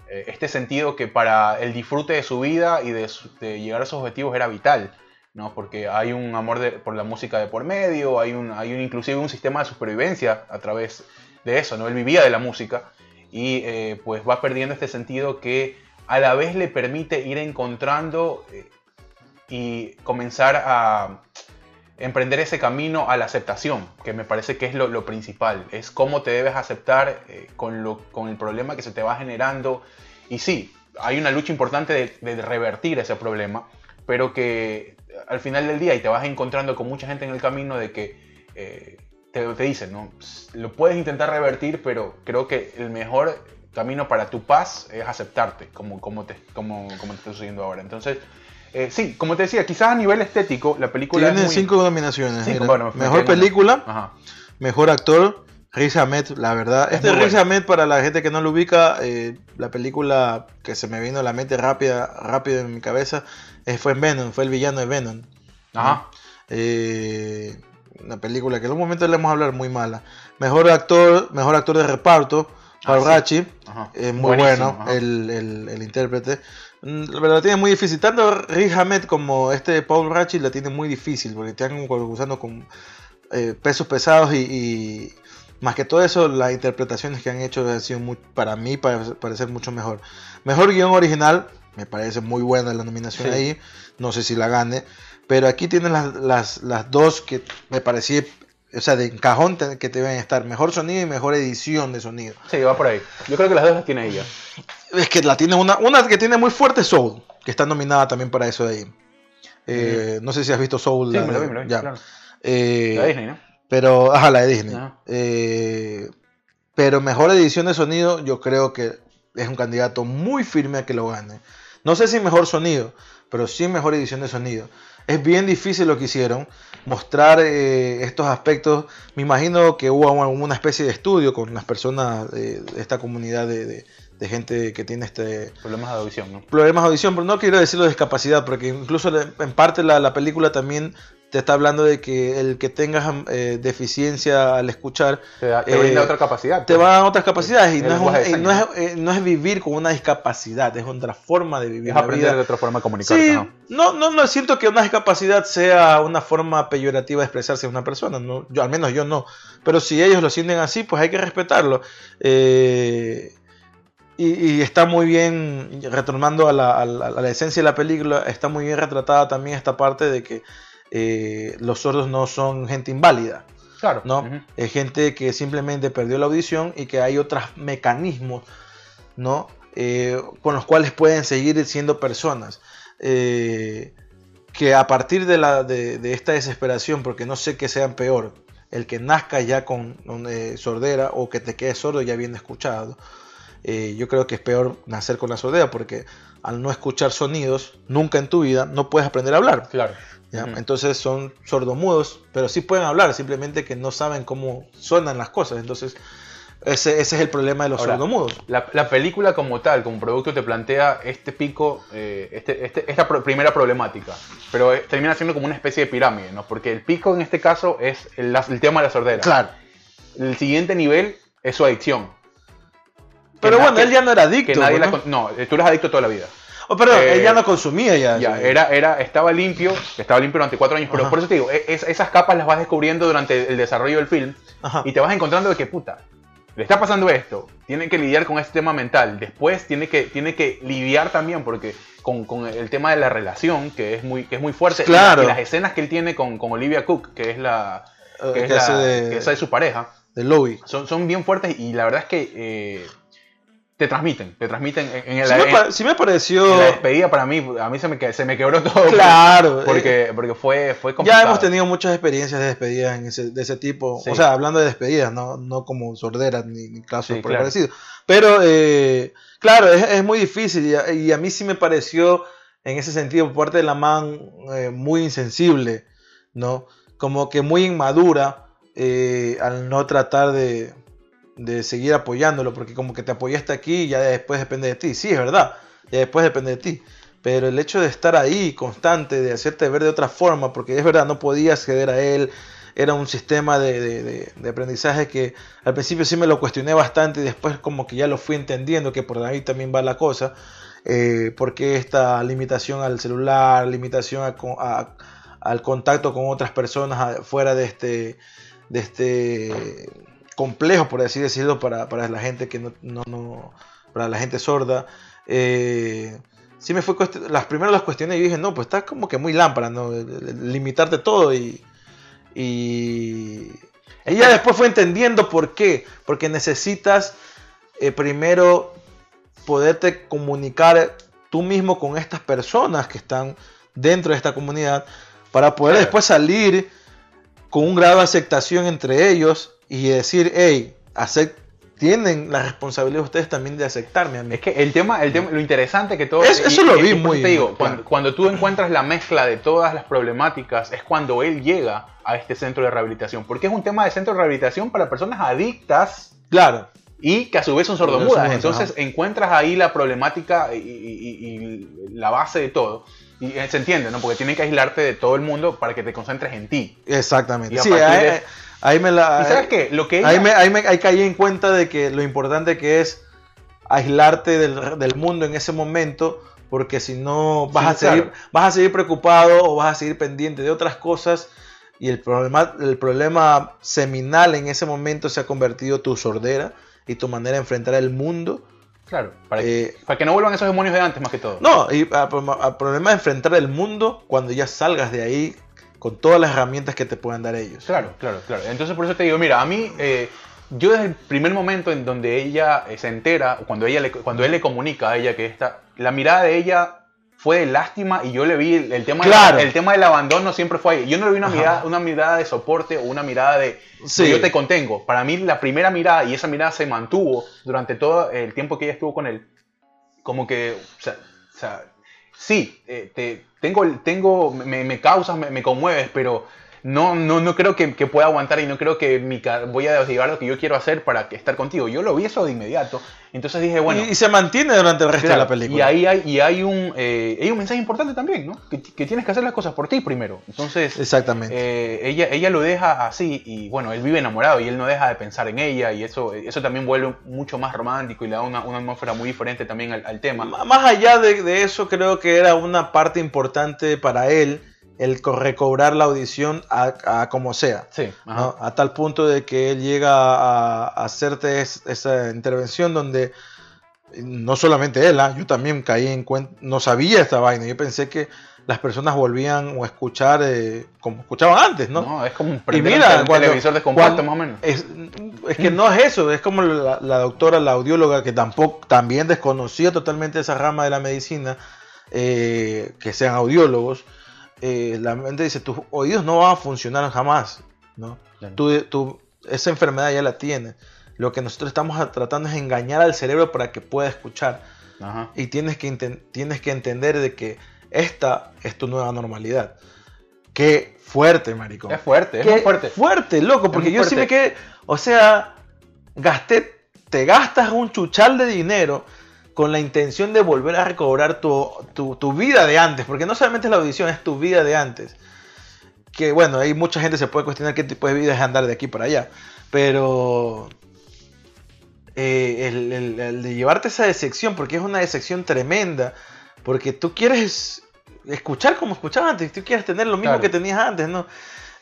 eh, este sentido que para el disfrute de su vida y de, su- de llegar a sus objetivos era vital. ¿no? Porque hay un amor de- por la música de por medio, hay un, hay un inclusive un sistema de supervivencia a través de eso, ¿no? Él vivía de la música y pues va perdiendo este sentido que a la vez le permite ir encontrando eh, y comenzar a emprender ese camino a la aceptación, que me parece que es lo, principal, es cómo te debes aceptar eh, con, lo, con el problema que se te va generando. Y sí, hay una lucha importante de, revertir ese problema, pero que al final del día y te vas encontrando con mucha gente en el camino de que eh, te, te dicen, ¿no? lo puedes intentar revertir, pero creo que el mejor camino para tu paz es aceptarte como, como, te, como, como te está sucediendo ahora. Entonces, eh, sí, como te decía, quizás a nivel estético la película Tiene es muy... cinco nominaciones. Cinco, bueno, me mejor película, Ajá. mejor actor, Riz Ahmed, la verdad. Es Este Riz bueno. Ahmed, para la gente que no lo ubica, eh, la película que se me vino a la mente rápida, rápido en mi cabeza, eh, fue en Venom, fue el villano de Venom. Ajá. Una película que en un momento le vamos a hablar muy mala. Mejor actor, mejor actor de reparto, Ah, Paul sí. Es muy Buenísimo, bueno el, el- el intérprete. Mm, La verdad la tiene muy difícil. Tanto Riz Ahmed como este Paul Rachi la tiene muy difícil porque están usando con eh, pesos pesados y, y más que todo eso, las interpretaciones que han hecho han sido muy, para mí parece, parecer mucho mejor. Mejor guion original, me parece muy buena la nominación Sí. ahí, no sé si la gane, pero aquí tienen las, las, las dos que me parecía, o sea, de encajón te- que te deben estar, mejor sonido y mejor edición de sonido. Sí, va por ahí. Yo creo que las dos las tiene ella. Es que la tiene una, una que tiene muy fuerte Soul, que está nominada también para eso de ahí. Eh, No sé si has visto Soul. Sí, la me lo de- vi, me lo vi, ya. claro. Eh, La de Disney, ¿no? Pero, ajá, la de Disney. Eh, pero mejor edición de sonido, yo creo que es un candidato muy firme a que lo gane. No sé si mejor sonido, pero sí mejor edición de sonido. Es bien difícil lo que hicieron, mostrar eh, estos aspectos. Me imagino que hubo una, especie de estudio con las personas de, de esta comunidad de, de- de gente que tiene este, Problemas de audición, ¿no? problemas de audición, pero no quiero decirlo de discapacidad, porque incluso en parte la, la película también te está hablando de que el que tengas eh, deficiencia al escuchar Te, da- te Eh, brinda otra capacidad. te pues. va a dar otras capacidades y no es, un- de y no, es, eh, no es vivir con una discapacidad, es otra forma de vivir Es la aprender de vida. otra forma de comunicarte, Sí, ¿no? no, no, no siento que una discapacidad sea una forma peyorativa de expresarse de una persona, no, yo, al menos yo no, pero si ellos lo sienten así, pues hay que respetarlo. Eh, y, y está muy bien, retornando a la, a la- a la esencia de la película, está muy bien retratada también esta parte de que eh, los sordos no son gente inválida. Claro. ¿no? Es gente que simplemente perdió la audición y que hay otros mecanismos, ¿no? Eh, con los cuales pueden seguir siendo personas. Eh, que a partir de, la, de, de esta desesperación, porque no sé qué sean peor, el que nazca ya con, con, eh, sordera o que te quedes sordo ya bien escuchado. Eh, yo creo que es peor nacer con la sordera porque al no escuchar sonidos nunca en tu vida no puedes aprender a hablar. Claro. Entonces son sordomudos, pero sí pueden hablar, simplemente que no saben cómo suenan las cosas. Entonces, ese, ese es el problema de los Ahora, sordomudos. La, la película como tal, como producto, te plantea este pico, eh, este, este- esta pro- primera problemática, pero eh, termina siendo como una especie de pirámide, ¿no? Porque el pico en este caso es el, tema de la sordera. Claro. El siguiente nivel es su adicción. Pero bueno, él ya no era que adicto. nadie ¿no? la no, eh, tú eres adicto toda la vida. Oh, perdón, eh, él ya no consumía ya. Ya, era, era, estaba limpio, estaba limpio durante cuatro años, pero Ajá. por eso te digo, e- es- esas capas las vas descubriendo durante el desarrollo del film Ajá. y te vas encontrando de que puta, le está pasando esto, tiene que lidiar con este tema mental, después tiene que, tiene que lidiar también porque con, con el tema de la relación, que es muy, que es muy fuerte, Claro. y, las escenas que él tiene con, con Olivia Cook, que es la Eh, que es, que la- de- que es su pareja, De Louis. son, son bien fuertes y la verdad es que eh, te transmiten, te transmiten en, en Sí me, en- sí me pareció. en la despedida para mí, a mí se me, se me quebró todo. Claro. eh, Porque, porque fue, fue complicado. ya hemos tenido muchas experiencias de despedidas en ese- de ese tipo. Sí. O sea, hablando de despedidas, no, no como sorderas ni, ni casos Sí, por el claro. parecido. Pero, eh, claro, es, es muy difícil. Y a, y a mí sí me pareció, en ese sentido, por parte de la man, eh, muy insensible, ¿no? Como que muy inmadura al no tratar de, de seguir apoyándolo. Porque como que te apoyaste aquí y ya después depende de ti. Sí, es verdad. Ya después depende de ti. Pero el hecho de estar ahí constante, de hacerte ver de otra forma, porque es verdad, no podías ceder a él, era un sistema de, de- aprendizaje que al principio sí me lo cuestioné bastante y después como que ya lo fui entendiendo que por ahí también va la cosa, eh, porque esta limitación al celular, limitación al contacto con otras personas fuera de este, de este complejo, por así decirlo, para, para la gente que no, no- no- para la gente sorda. Eh, sí me fue las primeras las cuestiones y dije, no, pues está como que muy lámpara, ¿no? Limitarte todo y... Y ella después fue entendiendo por qué. Porque necesitas eh, primero poderte comunicar tú mismo con estas personas que están dentro de esta comunidad para poder Claro. después salir con un grado de aceptación entre ellos y decir, hey, acep- tienen la responsabilidad ustedes también de aceptarme a mí. Es que el tema, el tema, lo interesante que todo. Es- eso lo vi por muy te digo, cuando, claro. cuando tú encuentras la mezcla de todas las problemáticas, es cuando él llega a este centro de rehabilitación. Porque es un tema de centro de rehabilitación para personas adictas Claro, y que a su vez son sordomudas. Entonces ajá. encuentras ahí la problemática y, y- y la base de todo. Y eh, se entiende, ¿no? Porque tienen que aislarte de todo el mundo para que te concentres en ti. exactamente. Y a Sí, ahí, me la... ¿Y sabes qué? Lo que ella- Ahí, me, ahí, me- ahí caí en cuenta de que lo importante que es aislarte del, del mundo en ese momento, porque si no vas, Sí, a seguir, claro. vas a seguir preocupado o vas a seguir pendiente de otras cosas y el problema, el problema seminal en ese momento se ha convertido tu sordera y tu manera de enfrentar el mundo. Claro, para, Eh, que, para que no vuelvan esos demonios de antes más que todo. No, y al problema de enfrentar el mundo cuando ya salgas de ahí con todas las herramientas que te puedan dar ellos. Claro, claro, claro. Entonces por eso te digo, mira, a mí, eh, yo desde el primer momento en donde ella eh, se entera, cuando, ella le, cuando él le comunica a ella que esta, la mirada de ella fue de lástima y yo le vi el, el tema, Claro. el tema del abandono siempre fue ahí. Yo no le vi una Ajá. mirada, una mirada de soporte o una mirada de, de Sí. yo te contengo. Para mí la primera mirada y esa mirada se mantuvo durante todo el tiempo que ella estuvo con él. Como que, o sea, o sea, sí, eh, te, tengo, tengo, me, me causas, me, me conmueves, pero no, no, no creo que, que pueda aguantar y no creo que mi, voy a llevar lo que yo quiero hacer para que- estar contigo. Yo lo vi eso de inmediato. Entonces dije, bueno, y, y se mantiene durante el resto claro, de la película. y ahí hay, y hay, un, eh, hay un mensaje importante también, ¿no? Que, que tienes que hacer las cosas por ti primero. Entonces, Exactamente. eh, ella, ella lo deja así y bueno, él vive enamorado y él no deja de pensar en ella y eso, eso también vuelve mucho más romántico y le da una, una atmósfera muy diferente también al, al tema. M- Más allá de, de eso, creo que era una parte importante para él el co- recobrar la audición a, a como sea. Sí, ajá. ¿no? A tal punto de que él llega a, a hacerte es- esa intervención donde no solamente él, ¿ah? yo también caí en cuenta, no sabía esta vaina, yo pensé que las personas volvían o a escuchar eh, como escuchaban antes, ¿no? ¿no? Es como un Y mira, un, cuando- televisor descompuesto más o menos. Es, es que no es eso, es como la, la doctora, la audióloga, que tampoco también desconocía totalmente esa rama de la medicina, eh, que sean audiólogos. Eh, la mente dice, tus oídos no van a funcionar jamás, ¿no? Claro. Tú, tú- esa enfermedad ya la tienes. Lo que nosotros estamos tratando es engañar al cerebro para que pueda escuchar. Ajá. Y tienes que, tienes que entender de que esta es tu nueva normalidad. Qué fuerte, maricón. Es fuerte, es Qué muy fuerte. Fuerte, loco, porque yo sí me quedé, o sea, gasté, te gastas un chuchal de dinero con la intención de volver a recobrar tu, tu, tu vida de antes, porque no solamente es la audición, es tu vida de antes. Que bueno, hay mucha gente se puede cuestionar qué tipo de vida es andar de aquí para allá, pero eh, el, el- el de llevarte esa decepción, porque es una decepción tremenda, porque tú quieres escuchar como escuchabas antes, tú quieres tener lo mismo Claro. que tenías antes, ¿no?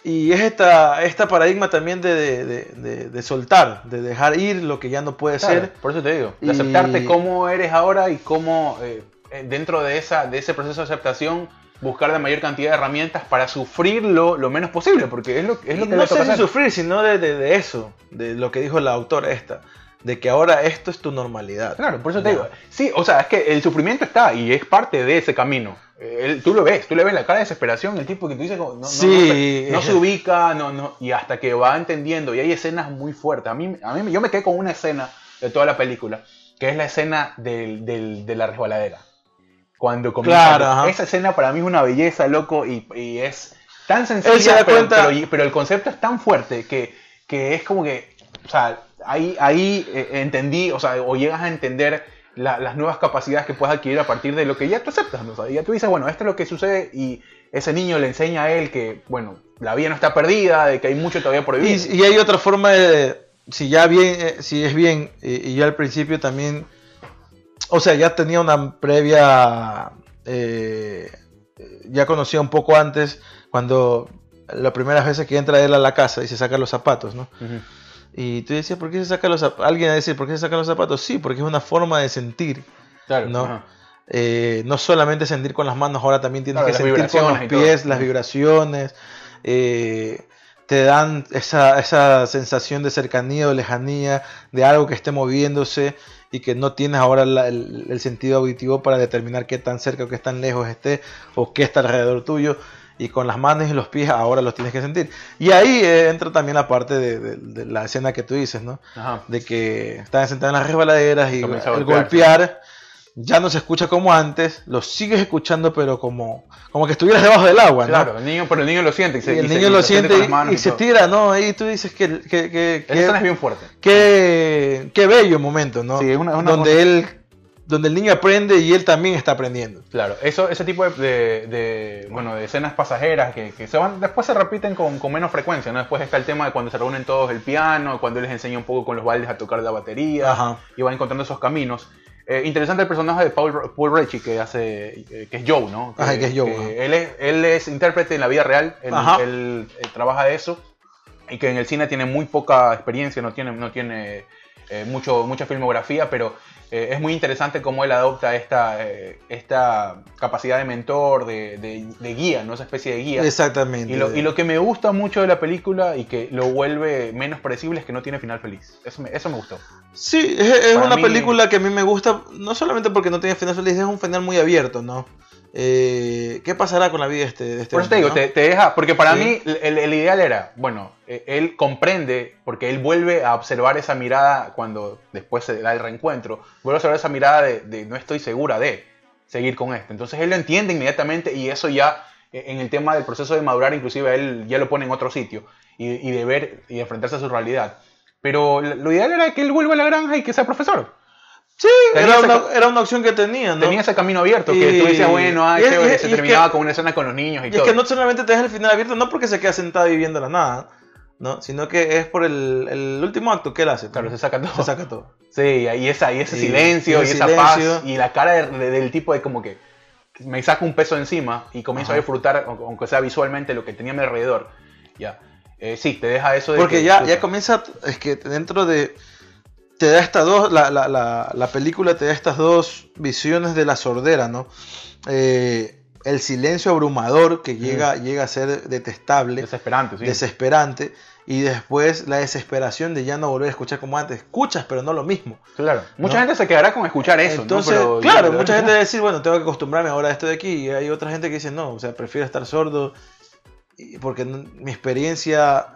Y es esta, esta paradigma también de, de- de- de- soltar, de dejar ir lo que ya no puede Claro, ser. por eso te digo, de Y- aceptarte como eres ahora y cómo eh, eh, dentro de, esa, de ese proceso de aceptación buscar la mayor cantidad de herramientas para sufrirlo lo menos posible, porque es lo, es lo que no sé si sufrir, sino de, de- de eso, de lo que dijo la autora esta, de que ahora esto es tu normalidad. Claro, por eso te digo. Sí, o sea, es que el sufrimiento está y es parte de ese camino. Él- tú lo ves, tú le ves la cara de desesperación, el tipo que tú dices, no, no- Sí. no, se, no se ubica, no, no, y hasta que va entendiendo, y hay escenas muy fuertes. A mí, a mí yo me quedé con una escena de toda la película, que es la escena del, del- de la resbaladera. Cuando comienza, Claro, esa escena para mí es una belleza, loco, y, y es tan sencilla, pero, pero- pero el concepto es tan fuerte que, que es como que, o sea, ahí, ahí eh, entendí, o sea, o llegas a entender la- las nuevas capacidades que puedes adquirir a partir de lo que ya tú aceptas, ¿no? O sea, ya tú dices, bueno, esto es lo que sucede y ese niño le enseña a él que, bueno, la vida no está perdida, de que hay mucho todavía por vivir. Y, y hay otra forma de, si ya bien, eh, si es bien, y, y yo al principio también, o sea, ya tenía una previa, eh, ya conocía un poco antes, cuando las primeras veces que entra él a la casa y se saca los zapatos, ¿no? Y tú decías, ¿por qué se saca los zapatos? Alguien va a decir, ¿por qué se sacan los zapatos? Sí, porque es una forma de sentir, Claro, ¿no? Eh, no solamente sentir con las manos, ahora también tienes Claro, que sentir con los pies, las vibraciones, eh, te dan esa, esa sensación de cercanía o lejanía, de algo que esté moviéndose y que no tienes ahora la- el, el sentido auditivo para determinar qué tan cerca o qué tan lejos esté o qué está alrededor tuyo. Y con las manos y los pies ahora los tienes que sentir. Y ahí eh, entra también la parte de, de- de la escena que tú dices, ¿no? Ajá. de que están sentados en las resbaladeras y el golpear ya no se escucha como antes, lo sigues escuchando pero como, como que estuvieras debajo del agua, ¿no? Claro, el niño, pero el niño lo siente. Y, se- Y el y niño y lo siente y, y se tira, ¿no? Ahí tú dices que, que, que, escena es que, bien fuerte. que- qué bello momento, ¿no? Sí, es una- donde cosa- él, donde el niño aprende y él también está aprendiendo. Claro, eso, ese tipo de, de- de, bueno, de escenas pasajeras que, que se van, después se repiten con, con menos frecuencia, ¿no? Después está el tema de cuando se reúnen todos el piano, cuando él les enseña un poco con los baldes a tocar la batería Ajá. y va encontrando esos caminos. Eh, interesante el personaje de Paul, Paul Recci que hace, eh, que es Joe, ¿no? Que, Ajá, que es Joe, él, es, él es intérprete en la vida real, él, Ajá. él, eh, trabaja de eso y que en el cine tiene muy poca experiencia, no tiene, no tiene eh, mucho, mucha filmografía, pero eh, es muy interesante cómo él adopta esta, eh, esta capacidad de mentor, de, de- de guía, ¿no? Esa especie de guía. Exactamente. Y lo, y lo que me gusta mucho de la película y que lo vuelve menos predecible es que no tiene final feliz. Eso me, eso me gustó. Sí, es, una mí- película que a mí me gusta, no solamente porque no tiene final feliz, es un final muy abierto, ¿no? Eh, ¿Qué pasará con la vida de este, de este Por eso te digo, no? te, te deja, porque para Sí. mí el, el ideal era, bueno, eh, él comprende, porque él vuelve a observar esa mirada cuando después se da el reencuentro, vuelve a observar esa mirada de, de no estoy segura de seguir con esto. Entonces él lo entiende inmediatamente y eso ya eh, en el tema del proceso de madurar, inclusive a él ya lo pone en otro sitio y, y de ver y de enfrentarse a su realidad. Pero lo ideal era que él vuelva a la granja y que sea profesor. Sí, era una, era una opción que tenía, ¿no? Tenía ese camino abierto, que tú decías, bueno, ay, y es- chévere, y es- se es terminaba que- con una escena con los niños y, Y todo. es que no solamente te deja el final abierto, no porque se queda sentado y viendo la nada, ¿no? Sino que es por el, el último acto que él hace. Claro, se saca todo. Se saca todo. Sí, y, esa, y ese silencio, y esa silencio. paz, y la cara de- de- del tipo de como que me saca un peso encima y comienzo Ajá. a disfrutar, aunque aunque sea visualmente, lo que tenía a mi alrededor. Ya. Eh, sí, te deja eso de Porque que- ya, puta, ya comienza, es que dentro de... Te da estas dos, la, la, la, la película te da estas dos visiones de la sordera, ¿no? Eh, el silencio abrumador que llega, llega a ser detestable, Desesperante, sí. desesperante, y después la desesperación de ya no volver a escuchar como antes. Escuchas, pero no lo mismo. claro. Mucha ¿no? gente se quedará con escuchar eso, ¿no? Entonces, Pero- claro, mucha gente va a decir, bueno, tengo que acostumbrarme ahora a esto de aquí. Y hay otra gente que dice, no, o sea, prefiero estar sordo porque no- mi experiencia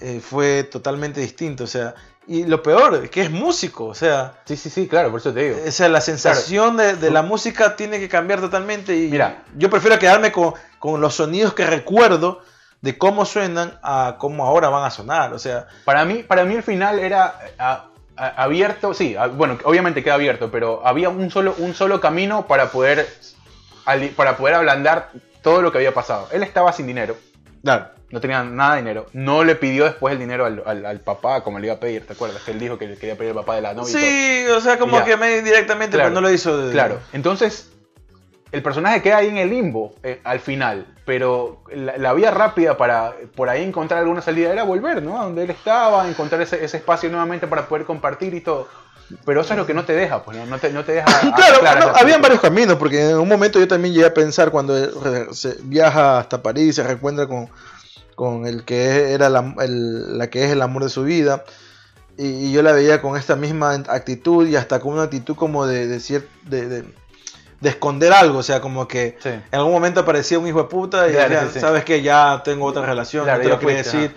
eh, fue totalmente distinta. O sea, y lo peor es que es músico, o sea, Sí, sí, sí, claro, por eso te digo. o sea la sensación de, de la música tiene que cambiar totalmente. Y Mira. yo prefiero quedarme con, con los sonidos que recuerdo de cómo suenan a cómo ahora van a sonar. O sea, Para mí, para mí el final era a- a- abierto, sí, a- bueno, obviamente queda abierto, pero había un solo, un solo camino para poder, para poder ablandar todo lo que había pasado. Él estaba sin dinero, claro. No tenía nada de dinero, no le pidió después el dinero al, al- al papá como le iba a pedir, ¿te acuerdas? Que él dijo que le quería pedir el papá de la novia. y todo. Sí, o sea, como que medio indirectamente, Claro, pero no lo hizo. de- Claro, entonces el personaje queda ahí en el limbo eh, al final, pero la, la vía rápida para por ahí encontrar alguna salida era volver, ¿no? A donde él estaba, encontrar ese, ese espacio nuevamente para poder compartir y todo. Pero eso es lo que no te deja, pues no, no te, no te deja. Claro, no, habían varios caminos, porque en un momento yo también llegué a pensar cuando se viaja hasta París, se reencuentra con, con el que era la, el- la que es el amor de su vida, y, y yo la veía con esta misma actitud y hasta con una actitud como de, de, cier- de, de- de esconder algo, o sea, como que Sí. en algún momento aparecía un hijo de puta y Claro, decía, sí, sabes que ya tengo otra relación, Claro, no te lo quería decir,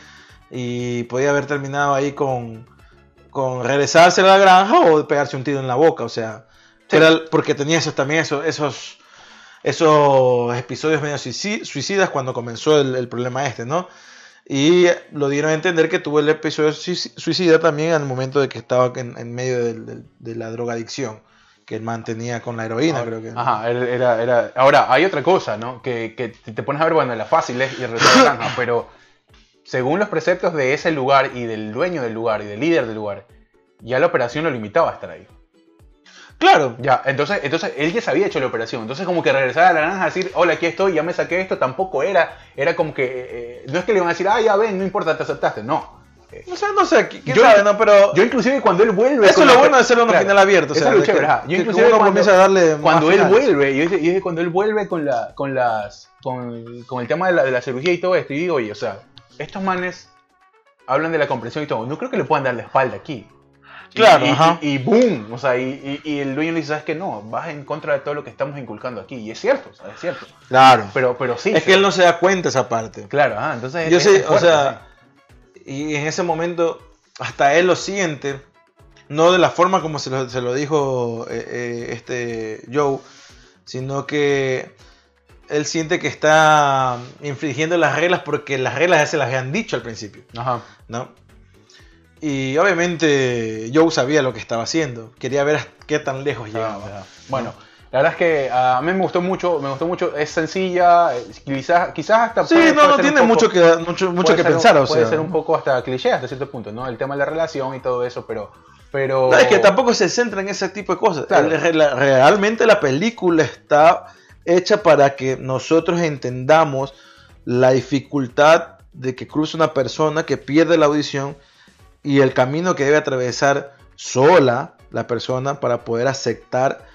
y podía haber terminado ahí con, con regresarse a la granja o pegarse un tiro en la boca, o sea, Sí. era porque tenía esos también esos, esos, esos episodios medio suici- suicidas cuando comenzó el, el problema este, ¿no? Y lo dieron a entender que tuvo el episodio suici- suicida también al momento de que estaba en, en medio del- del- de la drogadicción que él mantenía con la heroína, creo que. Ajá, era, era, Ahora, hay otra cosa, ¿no? Que, que te pones a ver, bueno, la fácil es ir a la granja, pero según los preceptos de ese lugar y del dueño del lugar y del líder del lugar, ya la operación lo limitaba a estar ahí. Claro, Ya, entonces, entonces él ya se había hecho la operación. Entonces, como que regresar a la granja a decir, hola, aquí estoy, ya me saqué esto, tampoco era. Era como que. eh, no es que le iban a decir, ah, ya ven, no importa, te aceptaste. No. o sea, no sé, ¿quién Yo- sabe, no? Pero Yo, inclusive, cuando él vuelve. eso es lo bueno de hacer un Claro, final abierto, o eso sea, es de que- chévere. Yo, inclusive, uno cuando, comienza a darle cuando él vuelve, yo dije, yo dije, cuando él vuelve con, la, con, las, con, con el tema de la, de la cirugía y todo esto, y digo, oye, o sea, estos manes hablan de la comprensión y todo. No creo que le puedan dar la espalda aquí. Claro, y, ajá. y, y boom, o sea, y, el dueño le dice, ¿sabes qué? No, vas en contra de todo lo que estamos inculcando aquí. Y es cierto, o sea, es cierto. Claro. Pero, pero sí. es que él no se da cuenta esa parte. Claro, ah, entonces... Yo es- sé, es o sea, y en ese momento hasta él lo siente, no de la forma como se lo, se lo dijo eh, eh, este Joe, sino que él siente que está infringiendo las reglas porque las reglas ya se las habían dicho al principio. Ajá. ¿no? Y obviamente Joe sabía lo que estaba haciendo, quería ver qué tan lejos Ah, llegaba. Bueno, la verdad es que ah, a mí me gustó mucho, me gustó mucho, es sencilla, eh, quizás, quizás hasta... Sí, puede- no, puede no tiene poco- mucho que, mucho, mucho que ser pensar, o puede sea. ser un poco hasta cliché hasta cierto punto, ¿no? El tema de la relación y todo eso, pero Pero... No, es que tampoco se centra en ese tipo de cosas. Claro. Realmente la película está hecha para que nosotros entendamos la dificultad de que cruza una persona que pierde la audición y el camino que debe atravesar sola la persona para poder aceptar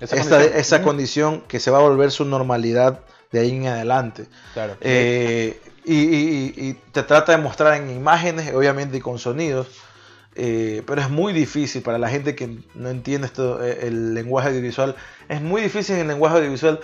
Esa esta- condición. esa condición que se va a volver su normalidad de ahí en adelante. Claro. Eh, y, y- y- te trata de mostrar en imágenes, obviamente, y con sonidos. eh, pero es muy difícil para la gente que no entiende esto, eh, el lenguaje audiovisual. Es muy difícil en el lenguaje audiovisual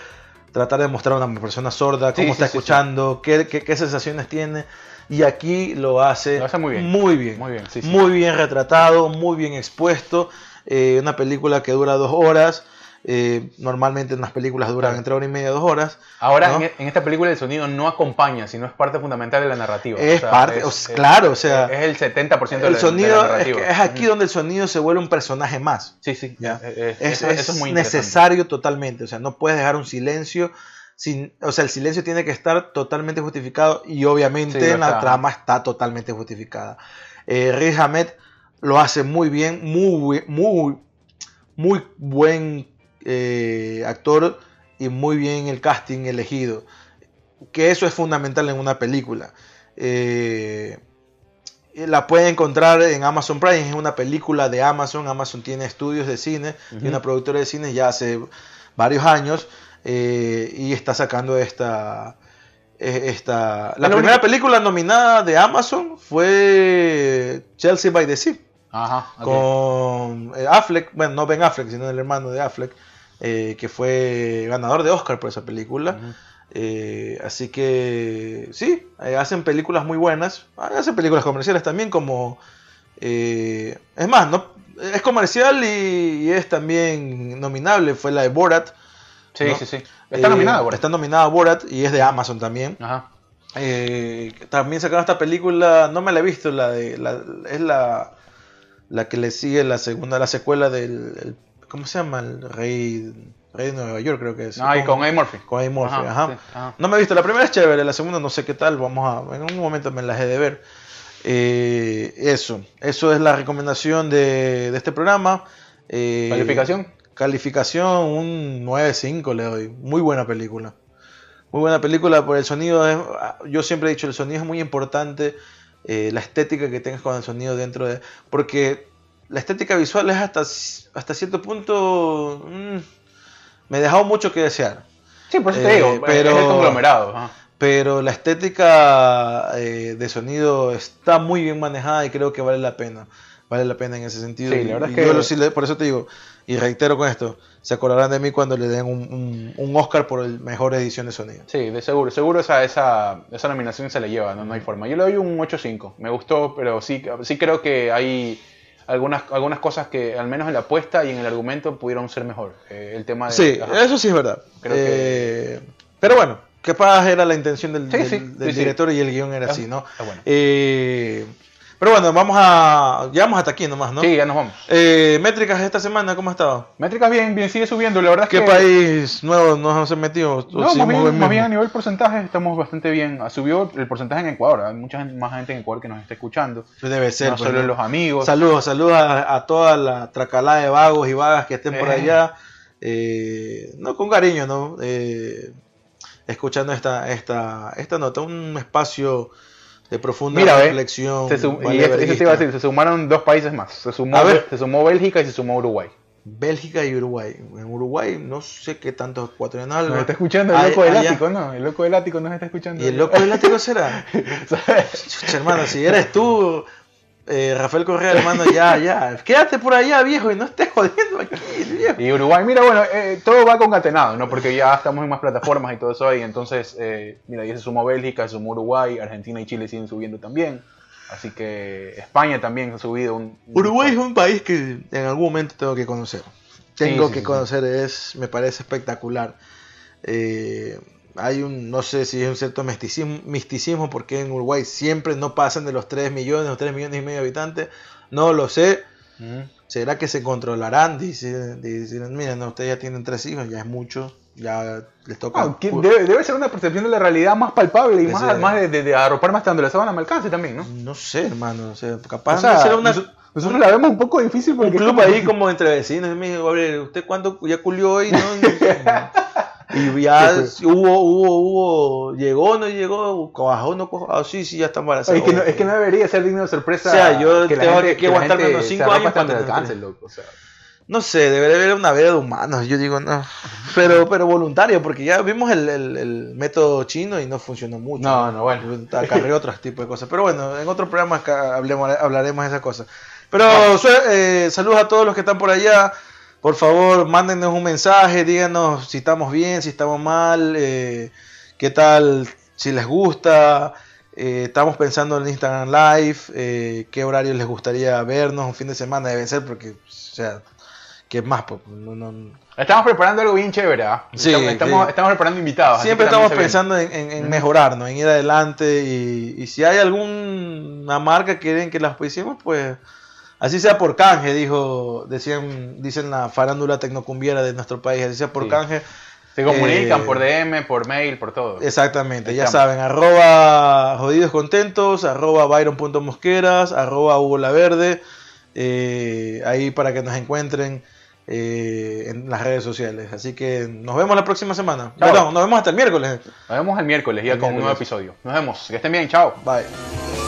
tratar de mostrar a una persona sorda cómo Sí, está sí, sí, escuchando, Qué, qué- qué sensaciones tiene. Y aquí lo hace, Lo hace muy bien. Muy bien. Muy bien, sí, sí. Muy bien retratado, muy bien expuesto. eh, una película que dura dos horas. eh, normalmente en las películas duran entre hora y media, dos horas. Ahora, ¿no? en, e- en esta película el sonido no acompaña, sino es parte fundamental de la narrativa. Es parte- o sea, claro, o sea, Es el 70% de el la, sonido de la es, narrativa. que es aquí donde el sonido se vuelve un personaje más. Sí, sí. Ya. eh, eh, Es, eso, es eso es muy necesario totalmente. O sea, no puedes dejar un silencio. Sin, o sea, el silencio tiene que estar totalmente justificado y obviamente Sí, lo en la trama está totalmente justificada. Eh, Riz Ahmed lo hace muy bien, muy, muy, muy buen eh, actor y muy bien el casting elegido. Que eso es fundamental en una película. Eh, la puede encontrar en Amazon Prime, es una película de Amazon. Amazon tiene estudios de cine, tiene una productora de cine ya hace varios años eh, y está sacando esta. esta la primera película nominada de Amazon fue Chelsea by the Sea Ajá. con eh, Affleck, bueno, no Ben Affleck, sino el hermano de Affleck, eh, que fue ganador de Oscar por esa película. Eh, así que sí, eh, hacen películas muy buenas. Ah, Hacen películas comerciales también como... es más, no, es comercial y, y es también nominable. Fue la de Borat. Sí, ¿no? sí, sí. Está Eh, nominada, por Está nominada Borat y es de Amazon también. Ajá. Eh, también sacaron esta película, no me la he visto, la de la, es la, la que le sigue la segunda, la secuela del el- ¿cómo se llama? El Rey, Rey de Nueva York creo que es. Ah, y con Eddie Murphy. con Eddie Murphy, Ajá, ajá. sí, ajá. No me he visto, la primera es chévere, la segunda no sé qué tal, vamos a, en un momento me la he de ver. Eh, eso, eso es la recomendación de, de este programa. Eh, ¿Calificación? Calificación, un 9.5 le doy. Muy buena película. Muy buena película por el sonido. es- yo siempre he dicho, el sonido es muy importante. eh, la estética que tengas con el sonido dentro de... Porque la estética visual es hasta, hasta cierto punto... mm, me ha dejado mucho que desear. Sí, por eso Eh, te digo, pero- es el conglomerado. Pero la estética eh, de sonido está muy bien manejada y creo que vale la pena. Vale la pena en ese sentido. Sí, la verdad y es que- yo lo- por eso te digo, y reitero con esto, se acordarán de mí cuando le den un, un- un Oscar por el mejor edición de sonido. Sí, de seguro. Seguro esa, esa, esa nominación se le lleva, no, no hay forma. Yo le doy un 8.5. Me gustó, pero sí, sí creo que hay algunas, algunas cosas que, al menos en la apuesta y en el argumento, pudieron ser mejor. Eh, el tema de... Sí, ajá. eso sí es verdad. Creo Eh, Pero bueno, capaz era la intención del, Sí, del- sí, del sí, sí. director y el guion era Ah, así, ¿no? está bueno. Eh, pero bueno, vamos a... Llegamos hasta aquí nomás, ¿no? Sí, ya nos vamos. Eh, métricas esta semana, ¿cómo ha estado? Métricas bien, bien, sigue subiendo. La verdad es ¿Qué que... país nuevo nos hemos metido? ¿O No, más bien, más a nivel porcentaje estamos bastante bien. Ah, Subió el porcentaje en Ecuador. Hay mucha gente- más gente en Ecuador que nos está escuchando. Debe ser. no pues, solo ¿no? los amigos. Saludos, saludos a, a toda la tracalada de vagos y vagas que estén por Eh. allá. Eh, no, con cariño, ¿no? Eh, escuchando esta, esta, esta nota, un espacio de profunda Mira, reflexión. Se y eso, eso te iba a decir, se sumaron dos países más. Se sumó, A ver. se sumó Bélgica y se sumó Uruguay. Bélgica y Uruguay. En Uruguay no sé qué tantos ecuatorianos. Nos algo. está escuchando el loco del ático, ¿no? El loco del ático nos está escuchando. ¿Y el loco del látigo será? Chucha, hermano, si eres tú, eh, Rafael Correa, hermano, ya, ya. Quédate por allá, viejo, y no estés jodiendo aquí, viejo. Y Uruguay, mira, bueno, eh, todo va concatenado, ¿no? Porque ya estamos en más plataformas y todo eso ahí. Entonces, eh, mira, ya se sumó Bélgica, se sumó Uruguay, Argentina y Chile siguen subiendo también. Así que España también ha subido un... un- Uruguay es un país que en algún momento tengo que conocer. Tengo sí, que sí. conocer, es, me parece espectacular. Eh, hay un, no sé si es un cierto misticismo, misticismo, porque en Uruguay siempre no pasan de los 3 millones o 3 millones y medio de habitantes. No lo sé. ¿Será que se controlarán? Dicen, dicen, miren, no, ustedes ya tienen tres hijos, ya es mucho, ya les toca. Ah, debe, debe ser una percepción de la realidad más palpable y más, sea- más de, de, de arropar más hasta donde la sábana me alcance también, ¿no? No sé, hermano, o sea, capaz O sea, de ser una, noso- Nosotros la vemos un poco difícil Un porque club es como- ahí como entre vecinos. Me dijo, ¿usted cuándo ya culió hoy? No? Y ya Sí, hubo, hubo, hubo, llegó, no llegó, bajó, no bajó. Ah, sí, sí, ya está embarazada. Es que, no, es que no debería ser digno de sorpresa. O sea, yo que tengo gente- que- aguantarme unos se cinco arropa años hasta para el cáncer, loco. O sea, No sé, debería haber una veda de humanos. Yo digo, no. Pero, pero voluntario, porque ya vimos el, el- el método chino y no funcionó mucho. No, no, bueno. Acarreó otros tipos de cosas. Pero bueno, en otro programa hablemos, hablaremos de esas cosas. Pero eh, saludos a todos los que están por allá. Por favor, mándenos un mensaje, díganos si estamos bien, si estamos mal, eh, qué tal, si les gusta. Eh, estamos pensando en Instagram Live, eh, qué horario les gustaría vernos un fin de semana, debe ser porque, o sea, ¿qué más? Pues, no- no- Estamos preparando algo bien chévere, ¿ah? Sí, estamos, estamos, sí. estamos preparando invitados. Siempre estamos pensando en, en- en mejorarnos, en ir adelante y, y si hay alguna marca que quieren que las pusiéramos, pues así sea por canje, dijo, decían, dicen la farándula tecnocumbiera de nuestro país, así sea por Sí. canje. Se comunican eh, por DM, por mail, por todo. Exactamente, ya saben, arroba jodidos contentos, arroba byron.mosqueras, arroba Hugo Laverde, eh, ahí para que nos encuentren eh, en las redes sociales. Así que nos vemos la próxima semana. Perdón, nos vemos hasta el miércoles. Nos vemos el miércoles ya El con un nuevo episodio. Nos vemos. Que estén bien. Chao. Bye.